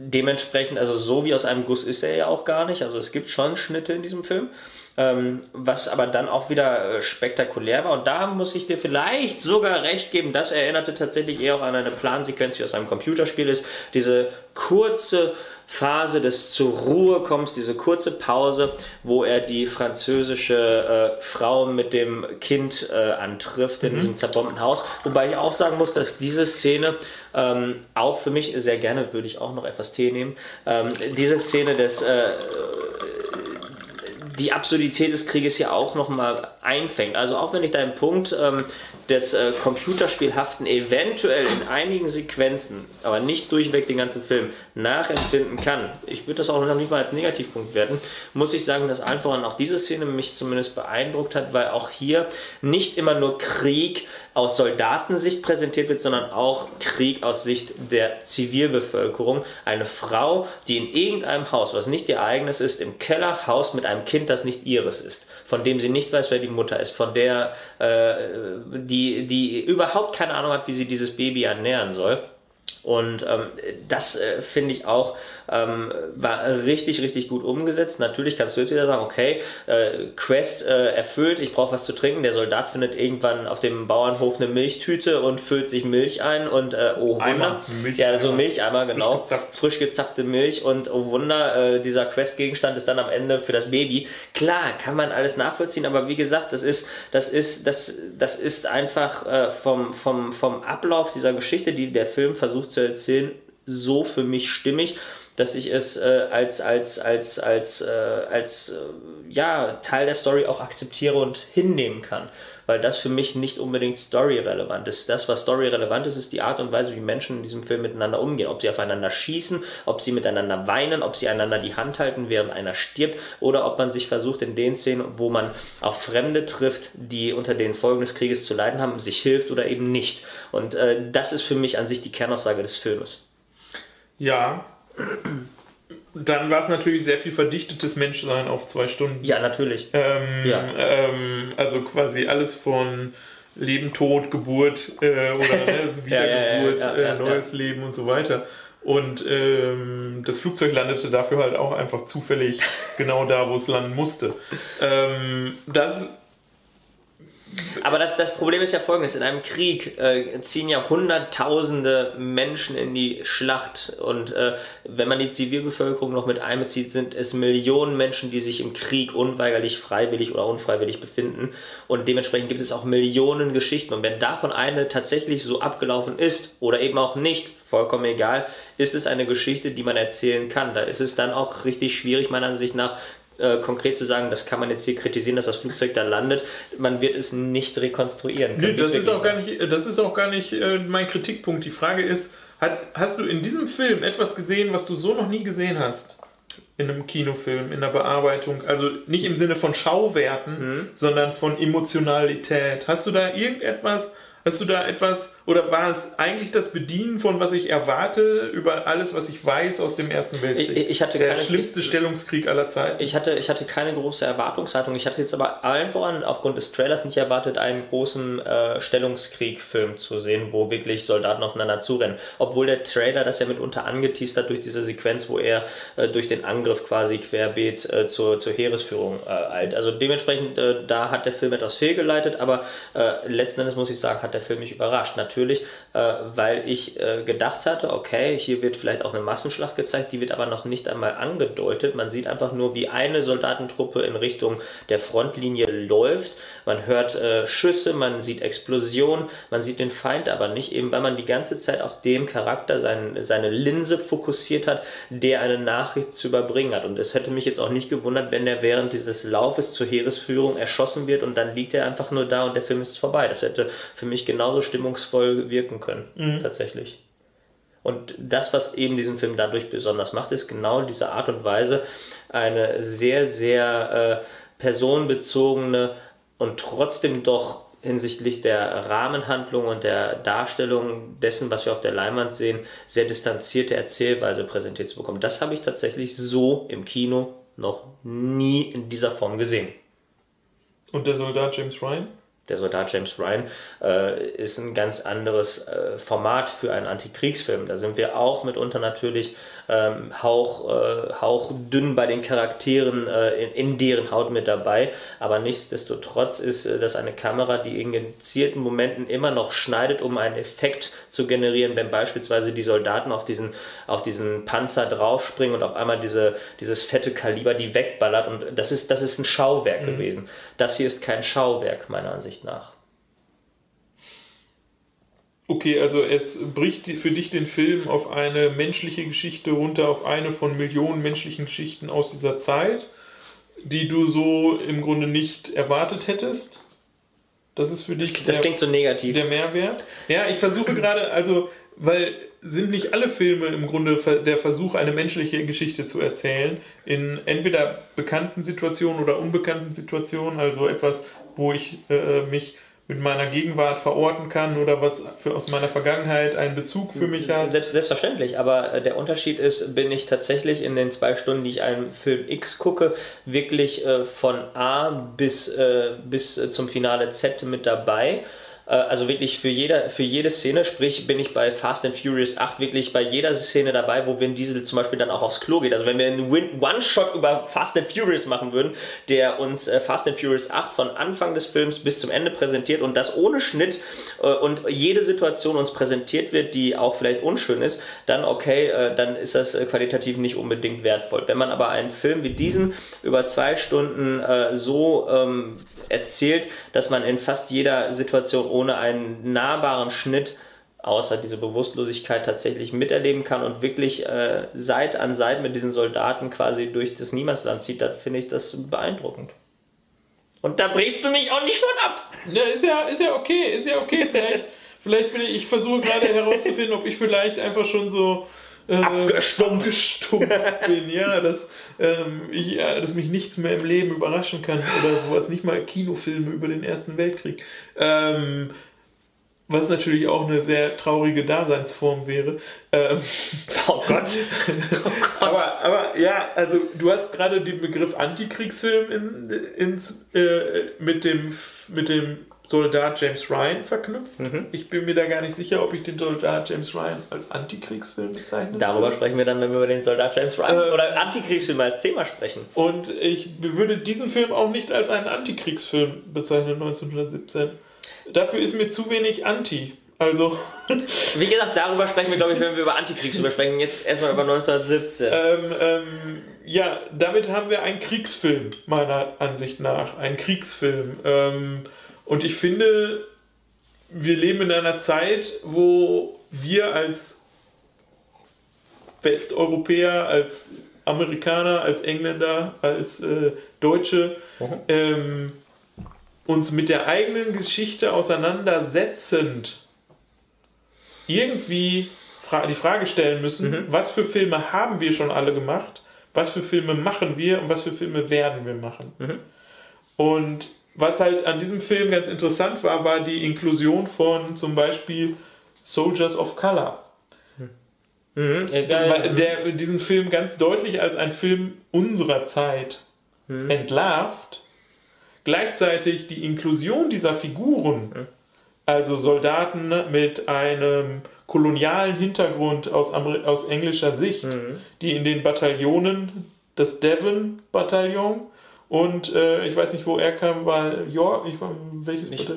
dementsprechend, also so wie aus einem Guss ist er ja auch gar nicht. Also es gibt schon Schnitte in diesem Film, ähm, was aber dann auch wieder äh, spektakulär war. Und da muss ich dir vielleicht sogar recht geben, das erinnerte tatsächlich eher auch an eine Plansequenz, die aus einem Computerspiel ist. Diese kurze Phase des zur Ruhe kommens, diese kurze Pause, wo er die französische äh, Frau mit dem Kind äh, antrifft in mhm. diesem zerbombten Haus. Wobei ich auch sagen muss, dass diese Szene ähm, auch für mich sehr gerne, würde ich auch noch etwas Tee nehmen, ähm, diese Szene des äh, die Absurdität des Krieges ja auch nochmal einfängt. Also auch wenn ich deinen Punkt ähm, des äh, Computerspielhaften eventuell in einigen Sequenzen, aber nicht durchweg den ganzen Film, nachempfinden kann, ich würde das auch noch nicht mal als Negativpunkt werten, muss ich sagen, dass einfach auch diese Szene mich zumindest beeindruckt hat, weil auch hier nicht immer nur Krieg aus Soldatensicht präsentiert wird, sondern auch Krieg aus Sicht der Zivilbevölkerung. Eine Frau, die in irgendeinem Haus, was nicht ihr eigenes ist, im Keller haust mit einem Kind, das nicht ihres ist, von dem sie nicht weiß, wer die Mutter ist, von der äh, die, die überhaupt keine Ahnung hat, wie sie dieses Baby ernähren soll. Und ähm, das äh, finde ich auch ähm, war richtig, richtig gut umgesetzt. Natürlich kannst du jetzt wieder sagen, okay, äh, Quest äh, erfüllt, ich brauche was zu trinken. Der Soldat findet irgendwann auf dem Bauernhof eine Milchtüte und füllt sich Milch ein und äh, oh Wunder. ja, so Milcheimer, genau. Frisch, gezapft. frisch gezapfte Milch und oh Wunder, äh, dieser Quest-Gegenstand ist dann am Ende für das Baby. Klar, kann man alles nachvollziehen, aber wie gesagt, das ist, das ist, das, das ist einfach äh, vom, vom, vom Ablauf dieser Geschichte, die der Film versucht zu erzählen, so für mich stimmig dass ich es äh, als als als als äh, als äh, ja Teil der Story auch akzeptiere und hinnehmen kann, weil das für mich nicht unbedingt Story relevant ist. Das was Story relevant ist, ist die Art und Weise, wie Menschen in diesem Film miteinander umgehen, ob sie aufeinander schießen, ob sie miteinander weinen, ob sie einander die Hand halten, während einer stirbt oder ob man sich versucht in den Szenen, wo man auf Fremde trifft, die unter den Folgen des Krieges zu leiden haben, sich hilft oder eben nicht. Und äh, das ist für mich an sich die Kernaussage des Filmes. Ja, dann war es natürlich sehr viel verdichtetes Menschsein auf zwei Stunden. Ja, natürlich. Ähm, ja. Ähm, also quasi alles von Leben, Tod, Geburt äh, oder ne, [LAUGHS] also Wiedergeburt, ja, ja, äh, neues Leben und so weiter. Und ähm, das Flugzeug landete dafür halt auch einfach zufällig genau da, wo es landen musste. Ähm, das aber das, das Problem ist ja folgendes: In einem Krieg äh, ziehen ja Hunderttausende Menschen in die Schlacht. Und äh, wenn man die Zivilbevölkerung noch mit einbezieht, sind es Millionen Menschen, die sich im Krieg unweigerlich freiwillig oder unfreiwillig befinden. Und dementsprechend gibt es auch Millionen Geschichten. Und wenn davon eine tatsächlich so abgelaufen ist oder eben auch nicht, vollkommen egal, ist es eine Geschichte, die man erzählen kann. Da ist es dann auch richtig schwierig, meiner Ansicht nach, äh, konkret zu sagen, das kann man jetzt hier kritisieren, dass das Flugzeug da landet. Man wird es nicht rekonstruieren. Nee, das ist, auch gar nicht, das ist auch gar nicht äh, mein Kritikpunkt. Die Frage ist, hat, hast du in diesem Film etwas gesehen, was du so noch nie gesehen hast? In einem Kinofilm, in der Bearbeitung. Also nicht im Sinne von Schauwerten, mhm. sondern von Emotionalität. Hast du da irgendetwas, hast du da etwas oder war es eigentlich das Bedienen von was ich erwarte über alles, was ich weiß aus dem Ersten Weltkrieg? Ich, ich hatte der keine, schlimmste Stellungskrieg aller Zeiten. Ich hatte, ich hatte keine große Erwartungshaltung. Ich hatte jetzt aber allen voran aufgrund des Trailers nicht erwartet, einen großen äh, Stellungskrieg-Film zu sehen, wo wirklich Soldaten aufeinander zurennen. Obwohl der Trailer das ja mitunter angeteased hat durch diese Sequenz, wo er äh, durch den Angriff quasi querbeet äh, zur, zur Heeresführung äh, eilt. Also dementsprechend, äh, da hat der Film etwas fehlgeleitet, aber äh, letzten Endes muss ich sagen, hat der Film mich überrascht. Natürlich, äh, weil ich äh, gedacht hatte, okay, hier wird vielleicht auch eine Massenschlacht gezeigt, die wird aber noch nicht einmal angedeutet. Man sieht einfach nur, wie eine Soldatentruppe in Richtung der Frontlinie läuft. Man hört äh, Schüsse, man sieht Explosionen, man sieht den Feind aber nicht, eben weil man die ganze Zeit auf dem Charakter sein, seine Linse fokussiert hat, der eine Nachricht zu überbringen hat. Und es hätte mich jetzt auch nicht gewundert, wenn er während dieses Laufes zur Heeresführung erschossen wird und dann liegt er einfach nur da und der Film ist vorbei. Das hätte für mich genauso stimmungsvoll wirken können, mhm. tatsächlich. Und das, was eben diesen Film dadurch besonders macht, ist genau diese Art und Weise, eine sehr, sehr äh, personenbezogene und trotzdem doch hinsichtlich der Rahmenhandlung und der Darstellung dessen, was wir auf der Leinwand sehen, sehr distanzierte Erzählweise präsentiert zu bekommen. Das habe ich tatsächlich so im Kino noch nie in dieser Form gesehen. Und der Soldat James Ryan? Der Soldat James Ryan, äh, ist ein ganz anderes äh, Format für einen Antikriegsfilm. Da sind wir auch mitunter natürlich ähm, hauch, äh, hauchdünn bei den Charakteren äh, in, in, deren Haut mit dabei, aber nichtsdestotrotz ist äh, das eine Kamera, die in gezielten Momenten immer noch schneidet, um einen Effekt zu generieren, wenn beispielsweise die Soldaten auf diesen, auf diesen Panzer draufspringen und auf einmal diese, dieses fette Kaliber die wegballert und das ist, das ist ein Schauwerk mhm. gewesen. Das hier ist kein Schauwerk, meiner Ansicht nach. Okay, also es bricht für dich den Film auf eine menschliche Geschichte runter, auf eine von Millionen menschlichen Geschichten aus dieser Zeit, die du so im Grunde nicht erwartet hättest. Das ist für dich das, das klingt so negativ. der Mehrwert. Ja, ich versuche gerade, also, weil sind nicht alle Filme im Grunde der Versuch, eine menschliche Geschichte zu erzählen, in entweder bekannten Situationen oder unbekannten Situationen, also etwas, wo ich äh, mich mit meiner Gegenwart verorten kann oder was für aus meiner Vergangenheit einen Bezug für mich hat. Selbst, selbstverständlich, aber äh, der Unterschied ist, bin ich tatsächlich in den zwei Stunden, die ich einen Film X gucke, wirklich äh, von A bis, äh, bis zum Finale Z mit dabei äh, also wirklich für jede, für jede Szene, sprich bin ich bei Fast and Furious 8 wirklich bei jeder Szene dabei, wo Vin Diesel zum Beispiel dann auch aufs Klo geht. Also wenn wir einen One-Shot über Fast and Furious machen würden, der uns äh, Fast and Furious 8 von Anfang des Films bis zum Ende präsentiert und das ohne Schnitt äh, und jede Situation uns präsentiert wird, die auch vielleicht unschön ist, dann okay, dann ist das qualitativ nicht unbedingt wertvoll. Wenn man aber einen Film wie diesen über zwei Stunden so ähm, erzählt, dass man in fast jeder Situation ohne einen nahbaren Schnitt außer diese Bewusstlosigkeit tatsächlich miterleben kann und wirklich äh, Seit an Seit mit diesen Soldaten quasi durch das Niemandsland zieht, da finde ich das beeindruckend. Und da brichst du mich auch nicht von ab. Ja, ist ja, ist ja okay, ist ja okay. Vielleicht, [LAUGHS] vielleicht bin ich, ich versuche gerade herauszufinden, ob ich vielleicht einfach schon so äh, abgestumpft. abgestumpft bin, ja, dass, ähm, ich, ja, dass mich nichts mehr im Leben überraschen kann oder sowas, nicht mal Kinofilme über den Ersten Weltkrieg. Ähm, was natürlich auch eine sehr traurige Daseinsform wäre. Ähm, oh Gott. [LAUGHS] oh Gott. Aber, aber ja, also du hast gerade den Begriff Antikriegsfilm in, ins, äh, mit, dem, mit dem Soldat James Ryan verknüpft. Mhm. Ich bin mir da gar nicht sicher, ob ich den Soldat James Ryan als Antikriegsfilm bezeichne. Darüber sprechen wir dann, wenn wir über den Soldat James Ryan äh, oder Antikriegsfilm als Thema sprechen. Und ich würde diesen Film auch nicht als einen Antikriegsfilm bezeichnen, 1917. Dafür ist mir zu wenig Anti. Also. [LAUGHS] Wie gesagt, darüber sprechen wir, glaube ich, wenn wir über Antikriegsfilme sprechen. Jetzt erstmal über 1917. Ähm, ähm, ja, damit haben wir einen Kriegsfilm, meiner Ansicht nach. Ein Kriegsfilm. Ähm, und ich finde, wir leben in einer Zeit, wo wir als Westeuropäer, als Amerikaner, als Engländer, als äh, Deutsche mhm. ähm, uns mit der eigenen Geschichte auseinandersetzend irgendwie die Frage stellen müssen, mhm. was für Filme haben wir schon alle gemacht, was für Filme machen wir und was für Filme werden wir machen. Mhm. Und was halt an diesem Film ganz interessant war, war die Inklusion von zum Beispiel Soldiers of Color. Mhm, egal. Der diesen Film ganz deutlich als ein Film unserer Zeit mhm. entlarvt. Gleichzeitig die Inklusion dieser Figuren, mhm. also Soldaten mit einem kolonialen Hintergrund aus, aus englischer Sicht, mhm. die in den Bataillonen, das Devon-Bataillon und äh, ich weiß nicht, wo er kam, war York, ich war, welches ich, äh,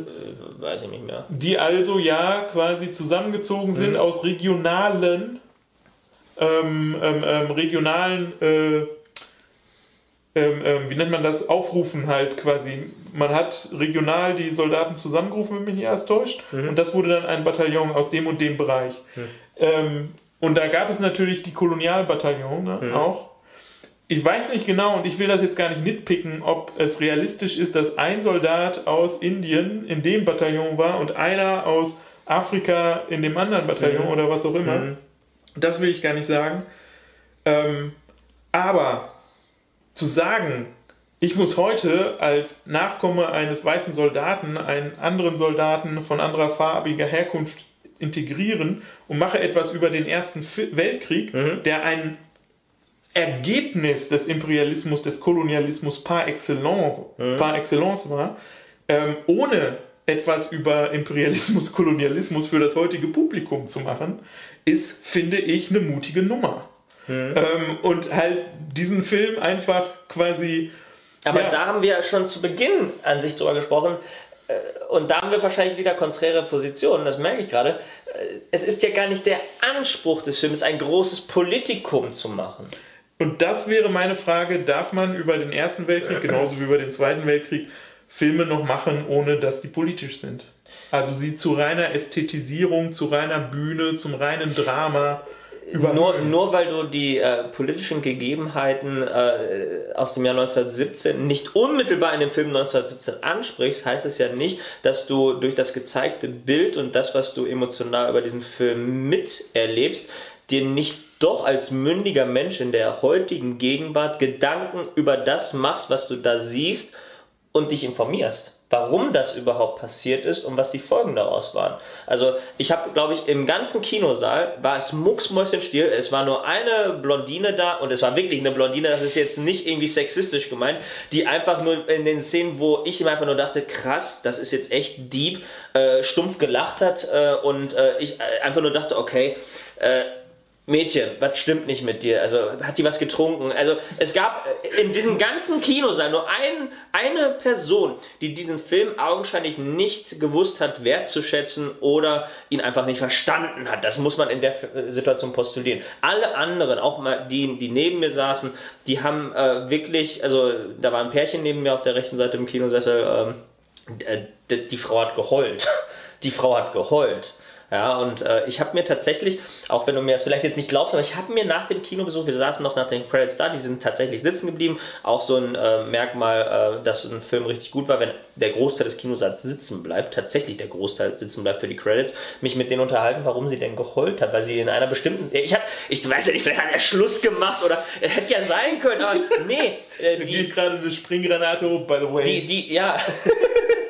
weiß ich nicht mehr. Die also ja quasi zusammengezogen sind mhm. aus regionalen, ähm, ähm, ähm, regionalen, äh, ähm, ähm, wie nennt man das, Aufrufen halt quasi. Man hat regional die Soldaten zusammengerufen, wenn mich nicht erst täuscht, mhm. und das wurde dann ein Bataillon aus dem und dem Bereich. Mhm. und da gab es natürlich die Kolonialbataillon ne, mhm. auch ich weiß nicht genau und ich will das jetzt gar nicht nitpicken, ob es realistisch ist, dass ein Soldat aus Indien in dem Bataillon war und einer aus Afrika in dem anderen Bataillon mhm. oder was auch immer. Mhm. Das will ich gar nicht sagen. Ähm, aber zu sagen, ich muss heute als Nachkomme eines weißen Soldaten einen anderen Soldaten von anderer farbiger Herkunft integrieren und mache etwas über den Ersten Weltkrieg, mhm. der ein Ergebnis des Imperialismus, des Kolonialismus par excellence, mhm. par excellence war, ähm, ohne etwas über Imperialismus, [LAUGHS] Kolonialismus für das heutige Publikum zu machen, ist, finde ich, eine mutige Nummer. Mhm. Ähm, und halt diesen Film einfach quasi. Aber ja. da haben wir ja schon zu Beginn an sich drüber gesprochen. Äh, und da haben wir wahrscheinlich wieder konträre Positionen, das merke ich gerade. Äh, es ist ja gar nicht der Anspruch des Films, ein großes Politikum zu machen. Und das wäre meine Frage, darf man über den Ersten Weltkrieg, [CLEARS THROAT] genauso wie über den Zweiten Weltkrieg, Filme noch machen, ohne dass die politisch sind? Also sie zu reiner Ästhetisierung, zu reiner Bühne, zum reinen Drama. Nur, nur weil du die äh, politischen Gegebenheiten äh, aus dem Jahr 1917 nicht unmittelbar in dem Film 1917 ansprichst, heißt es ja nicht, dass du durch das gezeigte Bild und das, was du emotional über diesen Film miterlebst, dir nicht doch als mündiger Mensch in der heutigen Gegenwart Gedanken über das machst, was du da siehst und dich informierst, warum das überhaupt passiert ist und was die Folgen daraus waren. Also ich habe, glaube ich, im ganzen Kinosaal war es mucksmäuschenstill, es war nur eine Blondine da und es war wirklich eine Blondine, das ist jetzt nicht irgendwie sexistisch gemeint, die einfach nur in den Szenen, wo ich einfach nur dachte, krass, das ist jetzt echt deep, äh, stumpf gelacht hat äh, und äh, ich äh, einfach nur dachte, okay, äh, Mädchen, was stimmt nicht mit dir? Also hat die was getrunken? Also es gab in diesem ganzen Kinosaal nur ein, eine Person, die diesen Film augenscheinlich nicht gewusst hat wertzuschätzen oder ihn einfach nicht verstanden hat. Das muss man in der Situation postulieren. Alle anderen, auch mal die, die neben mir saßen, die haben äh, wirklich, also da war ein Pärchen neben mir auf der rechten Seite im Kinosessel, ähm, äh, die Frau hat geheult. [LAUGHS] Die Frau hat geheult. Ja, und äh, ich habe mir tatsächlich, auch wenn du mir das vielleicht jetzt nicht glaubst, aber ich habe mir nach dem Kinobesuch, wir saßen noch nach den Credits da, die sind tatsächlich sitzen geblieben, auch so ein äh, Merkmal, äh, dass ein Film richtig gut war, wenn der Großteil des Kinosaals sitzen bleibt, tatsächlich der Großteil sitzen bleibt für die Credits, mich mit denen unterhalten, warum sie denn geheult hat, weil sie in einer bestimmten, ich hab, ich weiß ja nicht, vielleicht hat er Schluss gemacht oder hätte ja sein können, aber nee. Äh, [LAUGHS] die geht gerade eine Springgranate hoch, by the way. Die, die, ja. [LAUGHS]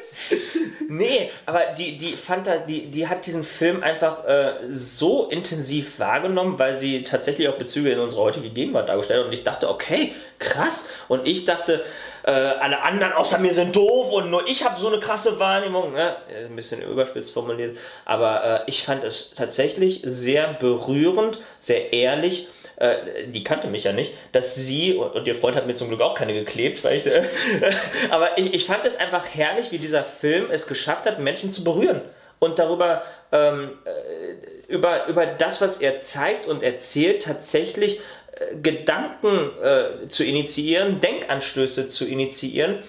Nee, aber die, die fand da, die, die hat diesen Film einfach äh, so intensiv wahrgenommen, weil sie tatsächlich auch Bezüge in unsere heutige Gegenwart dargestellt hat. Und ich dachte, okay, krass. Und ich dachte, äh, alle anderen außer mir sind doof und nur ich habe so eine krasse Wahrnehmung. Ne? Ein bisschen überspitzt formuliert. Aber äh, ich fand es tatsächlich sehr berührend, sehr ehrlich äh, die kannte mich ja nicht, dass sie, und, und, ihr Freund hat mir zum Glück auch keine geklebt, weil ich, äh, [LAUGHS] aber ich, ich fand es einfach herrlich, wie dieser Film es geschafft hat, Menschen zu berühren und darüber, ähm, äh, über, über das, was er zeigt und erzählt, tatsächlich äh, Gedanken äh, zu initiieren, Denkanstöße zu initiieren.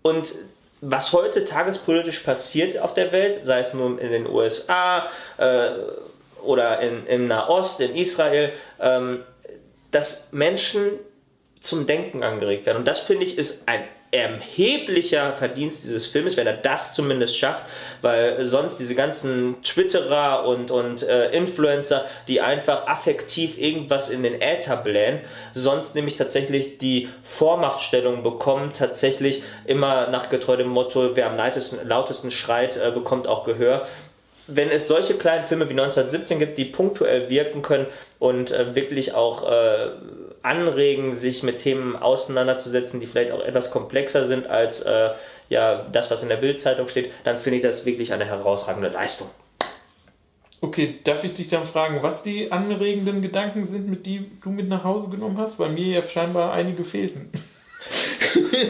Und was heute tagespolitisch passiert auf der Welt, sei es nun in den USA, äh, oder in, im Nahost, in Israel, ähm, dass Menschen zum Denken angeregt werden. Und das finde ich ist ein erheblicher Verdienst dieses Filmes, wenn er das zumindest schafft, weil sonst diese ganzen Twitterer und, und äh, Influencer, die einfach affektiv irgendwas in den Äther blähen, sonst nämlich tatsächlich die Vormachtstellung bekommen, tatsächlich immer nach getreu dem Motto, wer am lautesten, lautesten schreit, äh, bekommt auch Gehör wenn es solche kleinen Filme wie 1917 gibt, die punktuell wirken können und äh, wirklich auch äh, anregen, sich mit Themen auseinanderzusetzen, die vielleicht auch etwas komplexer sind als äh, ja, das, was in der Bildzeitung steht, dann finde ich das wirklich eine herausragende Leistung. Okay, darf ich dich dann fragen, was die anregenden Gedanken sind, mit die du mit nach Hause genommen hast? Bei mir ja scheinbar einige fehlten.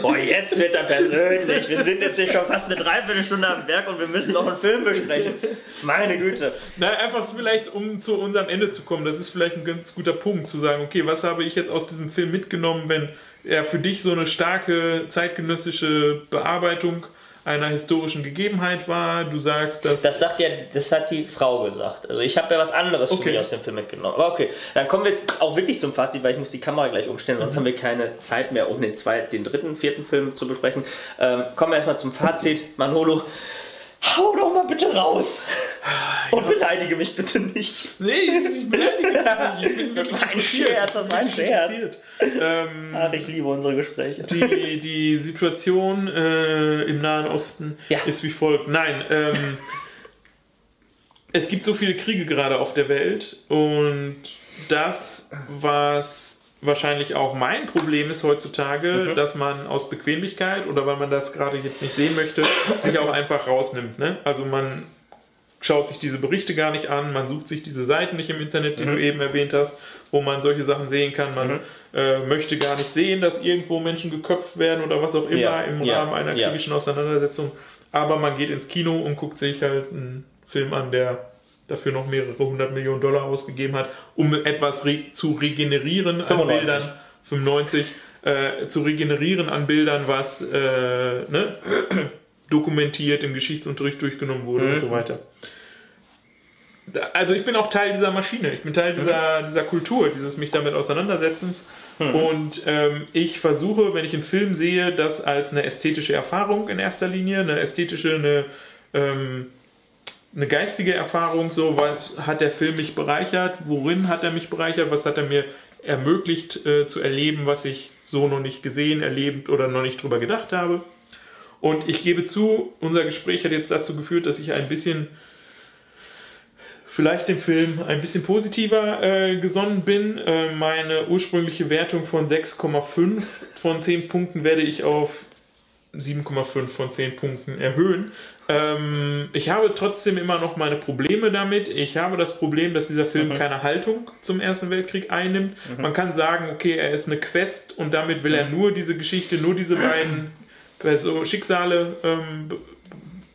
Boah, jetzt wird er persönlich. Wir sind jetzt hier schon fast eine Dreiviertelstunde am Werk und wir müssen noch einen Film besprechen. Meine Güte. Na, einfach vielleicht, um zu unserem Ende zu kommen, das ist vielleicht ein ganz guter Punkt, zu sagen, okay, was habe ich jetzt aus diesem Film mitgenommen, wenn er für dich so eine starke zeitgenössische Bearbeitung einer historischen Gegebenheit war. Du sagst, dass. Das sagt ja, das hat die Frau gesagt. Also ich habe ja was anderes okay. für mich aus dem Film mitgenommen. Aber okay, dann kommen wir jetzt auch wirklich zum Fazit, weil ich muss die Kamera gleich umstellen, sonst mhm. haben wir keine Zeit mehr, um den zweiten, den dritten, vierten Film zu besprechen. Ähm, kommen wir erstmal zum Fazit. Manolo, hau doch mal bitte raus. Und ja. beleidige mich bitte nicht. Nee, ich beleidige mich nicht. [LAUGHS] das war ein Scherz, das war ein Scherz. Ähm, Ach, ich liebe unsere Gespräche. Die, die Situation äh, im Nahen Osten ja. ist wie folgt. Nein, ähm, es gibt so viele Kriege gerade auf der Welt und das, was wahrscheinlich auch mein Problem ist heutzutage, mhm. dass man aus Bequemlichkeit oder weil man das gerade jetzt nicht sehen möchte, sich auch einfach rausnimmt. Ne? Also man schaut sich diese Berichte gar nicht an, man sucht sich diese Seiten nicht im Internet, die mhm. du eben erwähnt hast, wo man solche Sachen sehen kann. Man mhm. äh, möchte gar nicht sehen, dass irgendwo Menschen geköpft werden oder was auch immer ja. im ja. Rahmen einer ja. kritischen Auseinandersetzung. Aber man geht ins Kino und guckt sich halt einen Film an, der dafür noch mehrere hundert Millionen Dollar ausgegeben hat, um etwas re zu regenerieren 95. an Bildern. 95 äh, zu regenerieren an Bildern, was äh, ne, [CLEARS THROAT] dokumentiert im Geschichtsunterricht durchgenommen wurde mhm. und so weiter. Also ich bin auch Teil dieser Maschine, ich bin Teil dieser, mhm. dieser Kultur, dieses mich damit auseinandersetzens. Mhm. Und ähm, ich versuche, wenn ich einen Film sehe, das als eine ästhetische Erfahrung in erster Linie, eine ästhetische, eine ähm, eine geistige Erfahrung, so was hat der Film mich bereichert, worin hat er mich bereichert, was hat er mir ermöglicht äh, zu erleben, was ich so noch nicht gesehen, erlebt oder noch nicht drüber gedacht habe. Und ich gebe zu, unser Gespräch hat jetzt dazu geführt, dass ich ein bisschen vielleicht dem Film ein bisschen positiver äh, gesonnen bin. Äh, meine ursprüngliche Wertung von 6,5 von 10 Punkten werde ich auf 7,5 von 10 Punkten erhöhen. Ähm, ich habe trotzdem immer noch meine Probleme damit. Ich habe das Problem, dass dieser Film mhm. keine Haltung zum Ersten Weltkrieg einnimmt. Mhm. Man kann sagen, okay, er ist eine Quest und damit will er nur diese Geschichte, nur diese beiden Person Schicksale ähm,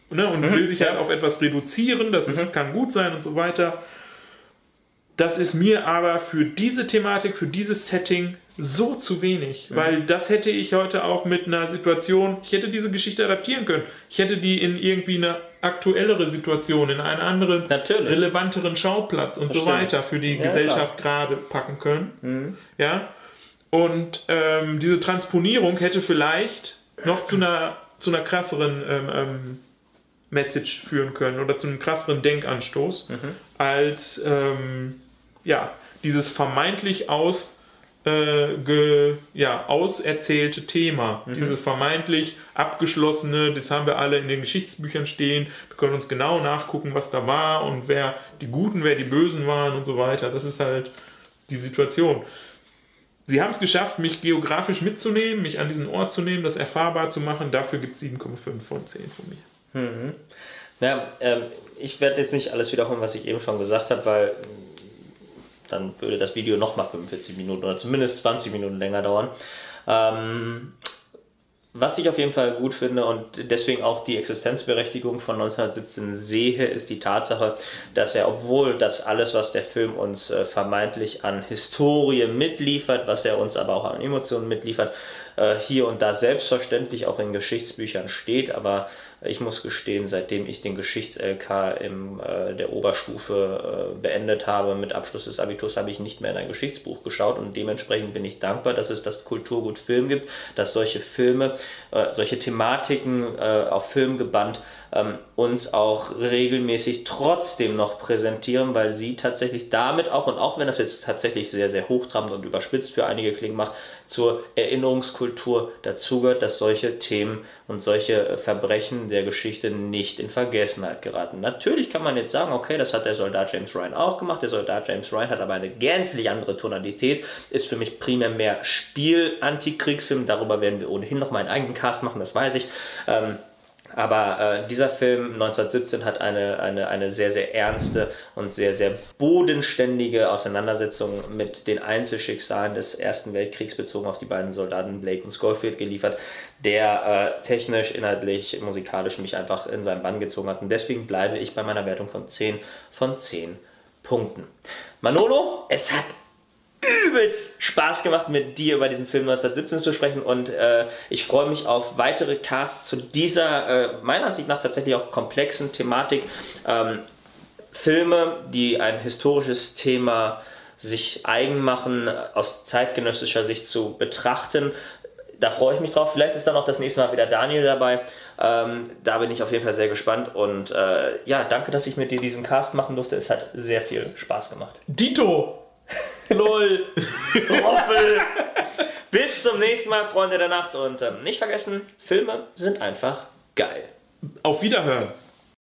ne, und mhm. will sich halt auf etwas reduzieren. Das ist, mhm. kann gut sein und so weiter. Das ist mir aber für diese Thematik, für dieses Setting so zu wenig, mhm. weil das hätte ich heute auch mit einer Situation, ich hätte diese Geschichte adaptieren können. Ich hätte die in irgendwie eine aktuellere Situation, in einen anderen, Natürlich. relevanteren Schauplatz und das so stimmt. weiter für die ja, Gesellschaft klar. gerade packen können. Mhm. Ja. Und ähm, diese Transponierung hätte vielleicht noch zu einer, zu einer krasseren ähm, ähm, Message führen können oder zu einem krasseren Denkanstoß mhm. als ähm, ja, dieses vermeintlich aus äh, ge, ja, auserzählte Thema. Mhm. Dieses vermeintlich abgeschlossene, das haben wir alle in den Geschichtsbüchern stehen. Wir können uns genau nachgucken, was da war und wer die Guten, wer die Bösen waren und so weiter. Das ist halt die Situation. Sie haben es geschafft, mich geografisch mitzunehmen, mich an diesen Ort zu nehmen, das erfahrbar zu machen. Dafür gibt es 7,5 von 10 von mir. Mhm. Ja, ähm, ich werde jetzt nicht alles wiederholen, was ich eben schon gesagt habe, weil dann würde das Video nochmal 45 Minuten oder zumindest 20 Minuten länger dauern. Ähm, was ich auf jeden Fall gut finde und deswegen auch die Existenzberechtigung von 1917 sehe, ist die Tatsache, dass er, obwohl das alles, was der Film uns äh, vermeintlich an Historie mitliefert, was er uns aber auch an Emotionen mitliefert, äh, hier und da selbstverständlich auch in Geschichtsbüchern steht, aber ich muss gestehen, seitdem ich den Geschichts-LK in äh, der Oberstufe äh, beendet habe, mit Abschluss des Abiturs, habe ich nicht mehr in ein Geschichtsbuch geschaut und dementsprechend bin ich dankbar, dass es das Kulturgut Film gibt, dass solche Filme, äh, solche Thematiken äh, auf Film gebannt ähm, uns auch regelmäßig trotzdem noch präsentieren, weil sie tatsächlich damit auch, und auch wenn das jetzt tatsächlich sehr, sehr hochtrabend und überspitzt für einige klingen macht, zur Erinnerungskultur dazugehört, dass solche Themen und solche Verbrechen der Geschichte nicht in Vergessenheit geraten. Natürlich kann man jetzt sagen, okay, das hat der Soldat James Ryan auch gemacht. Der Soldat James Ryan hat aber eine gänzlich andere Tonalität, ist für mich primär mehr Spiel-Antikriegsfilm. Darüber werden wir ohnehin noch mal einen eigenen Cast machen, das weiß ich. Ähm, aber äh, dieser Film 1917 hat eine, eine, eine sehr, sehr ernste und sehr, sehr bodenständige Auseinandersetzung mit den Einzelschicksalen des Ersten Weltkriegs bezogen auf die beiden Soldaten Blake und Schofield geliefert, der äh, technisch, inhaltlich, musikalisch mich einfach in seinen Bann gezogen hat. Und deswegen bleibe ich bei meiner Wertung von 10 von 10 Punkten. Manolo, es hat übelst Spaß gemacht, mit dir über diesen Film 1917 zu sprechen und äh, ich freue mich auf weitere Casts zu dieser, äh, meiner Ansicht nach tatsächlich auch komplexen Thematik. Ähm, Filme, die ein historisches Thema sich eigen machen, aus zeitgenössischer Sicht zu betrachten. Da freue ich mich drauf. Vielleicht ist dann auch das nächste Mal wieder Daniel dabei. Ähm, da bin ich auf jeden Fall sehr gespannt. Und äh, ja, danke, dass ich mit dir diesen Cast machen durfte. Es hat sehr viel Spaß gemacht. Dito! [LAUGHS] Lol. Roffel. [LAUGHS] Bis zum nächsten Mal, Freunde der Nacht. Und ähm, nicht vergessen, Filme sind einfach geil. Auf Wiederhören.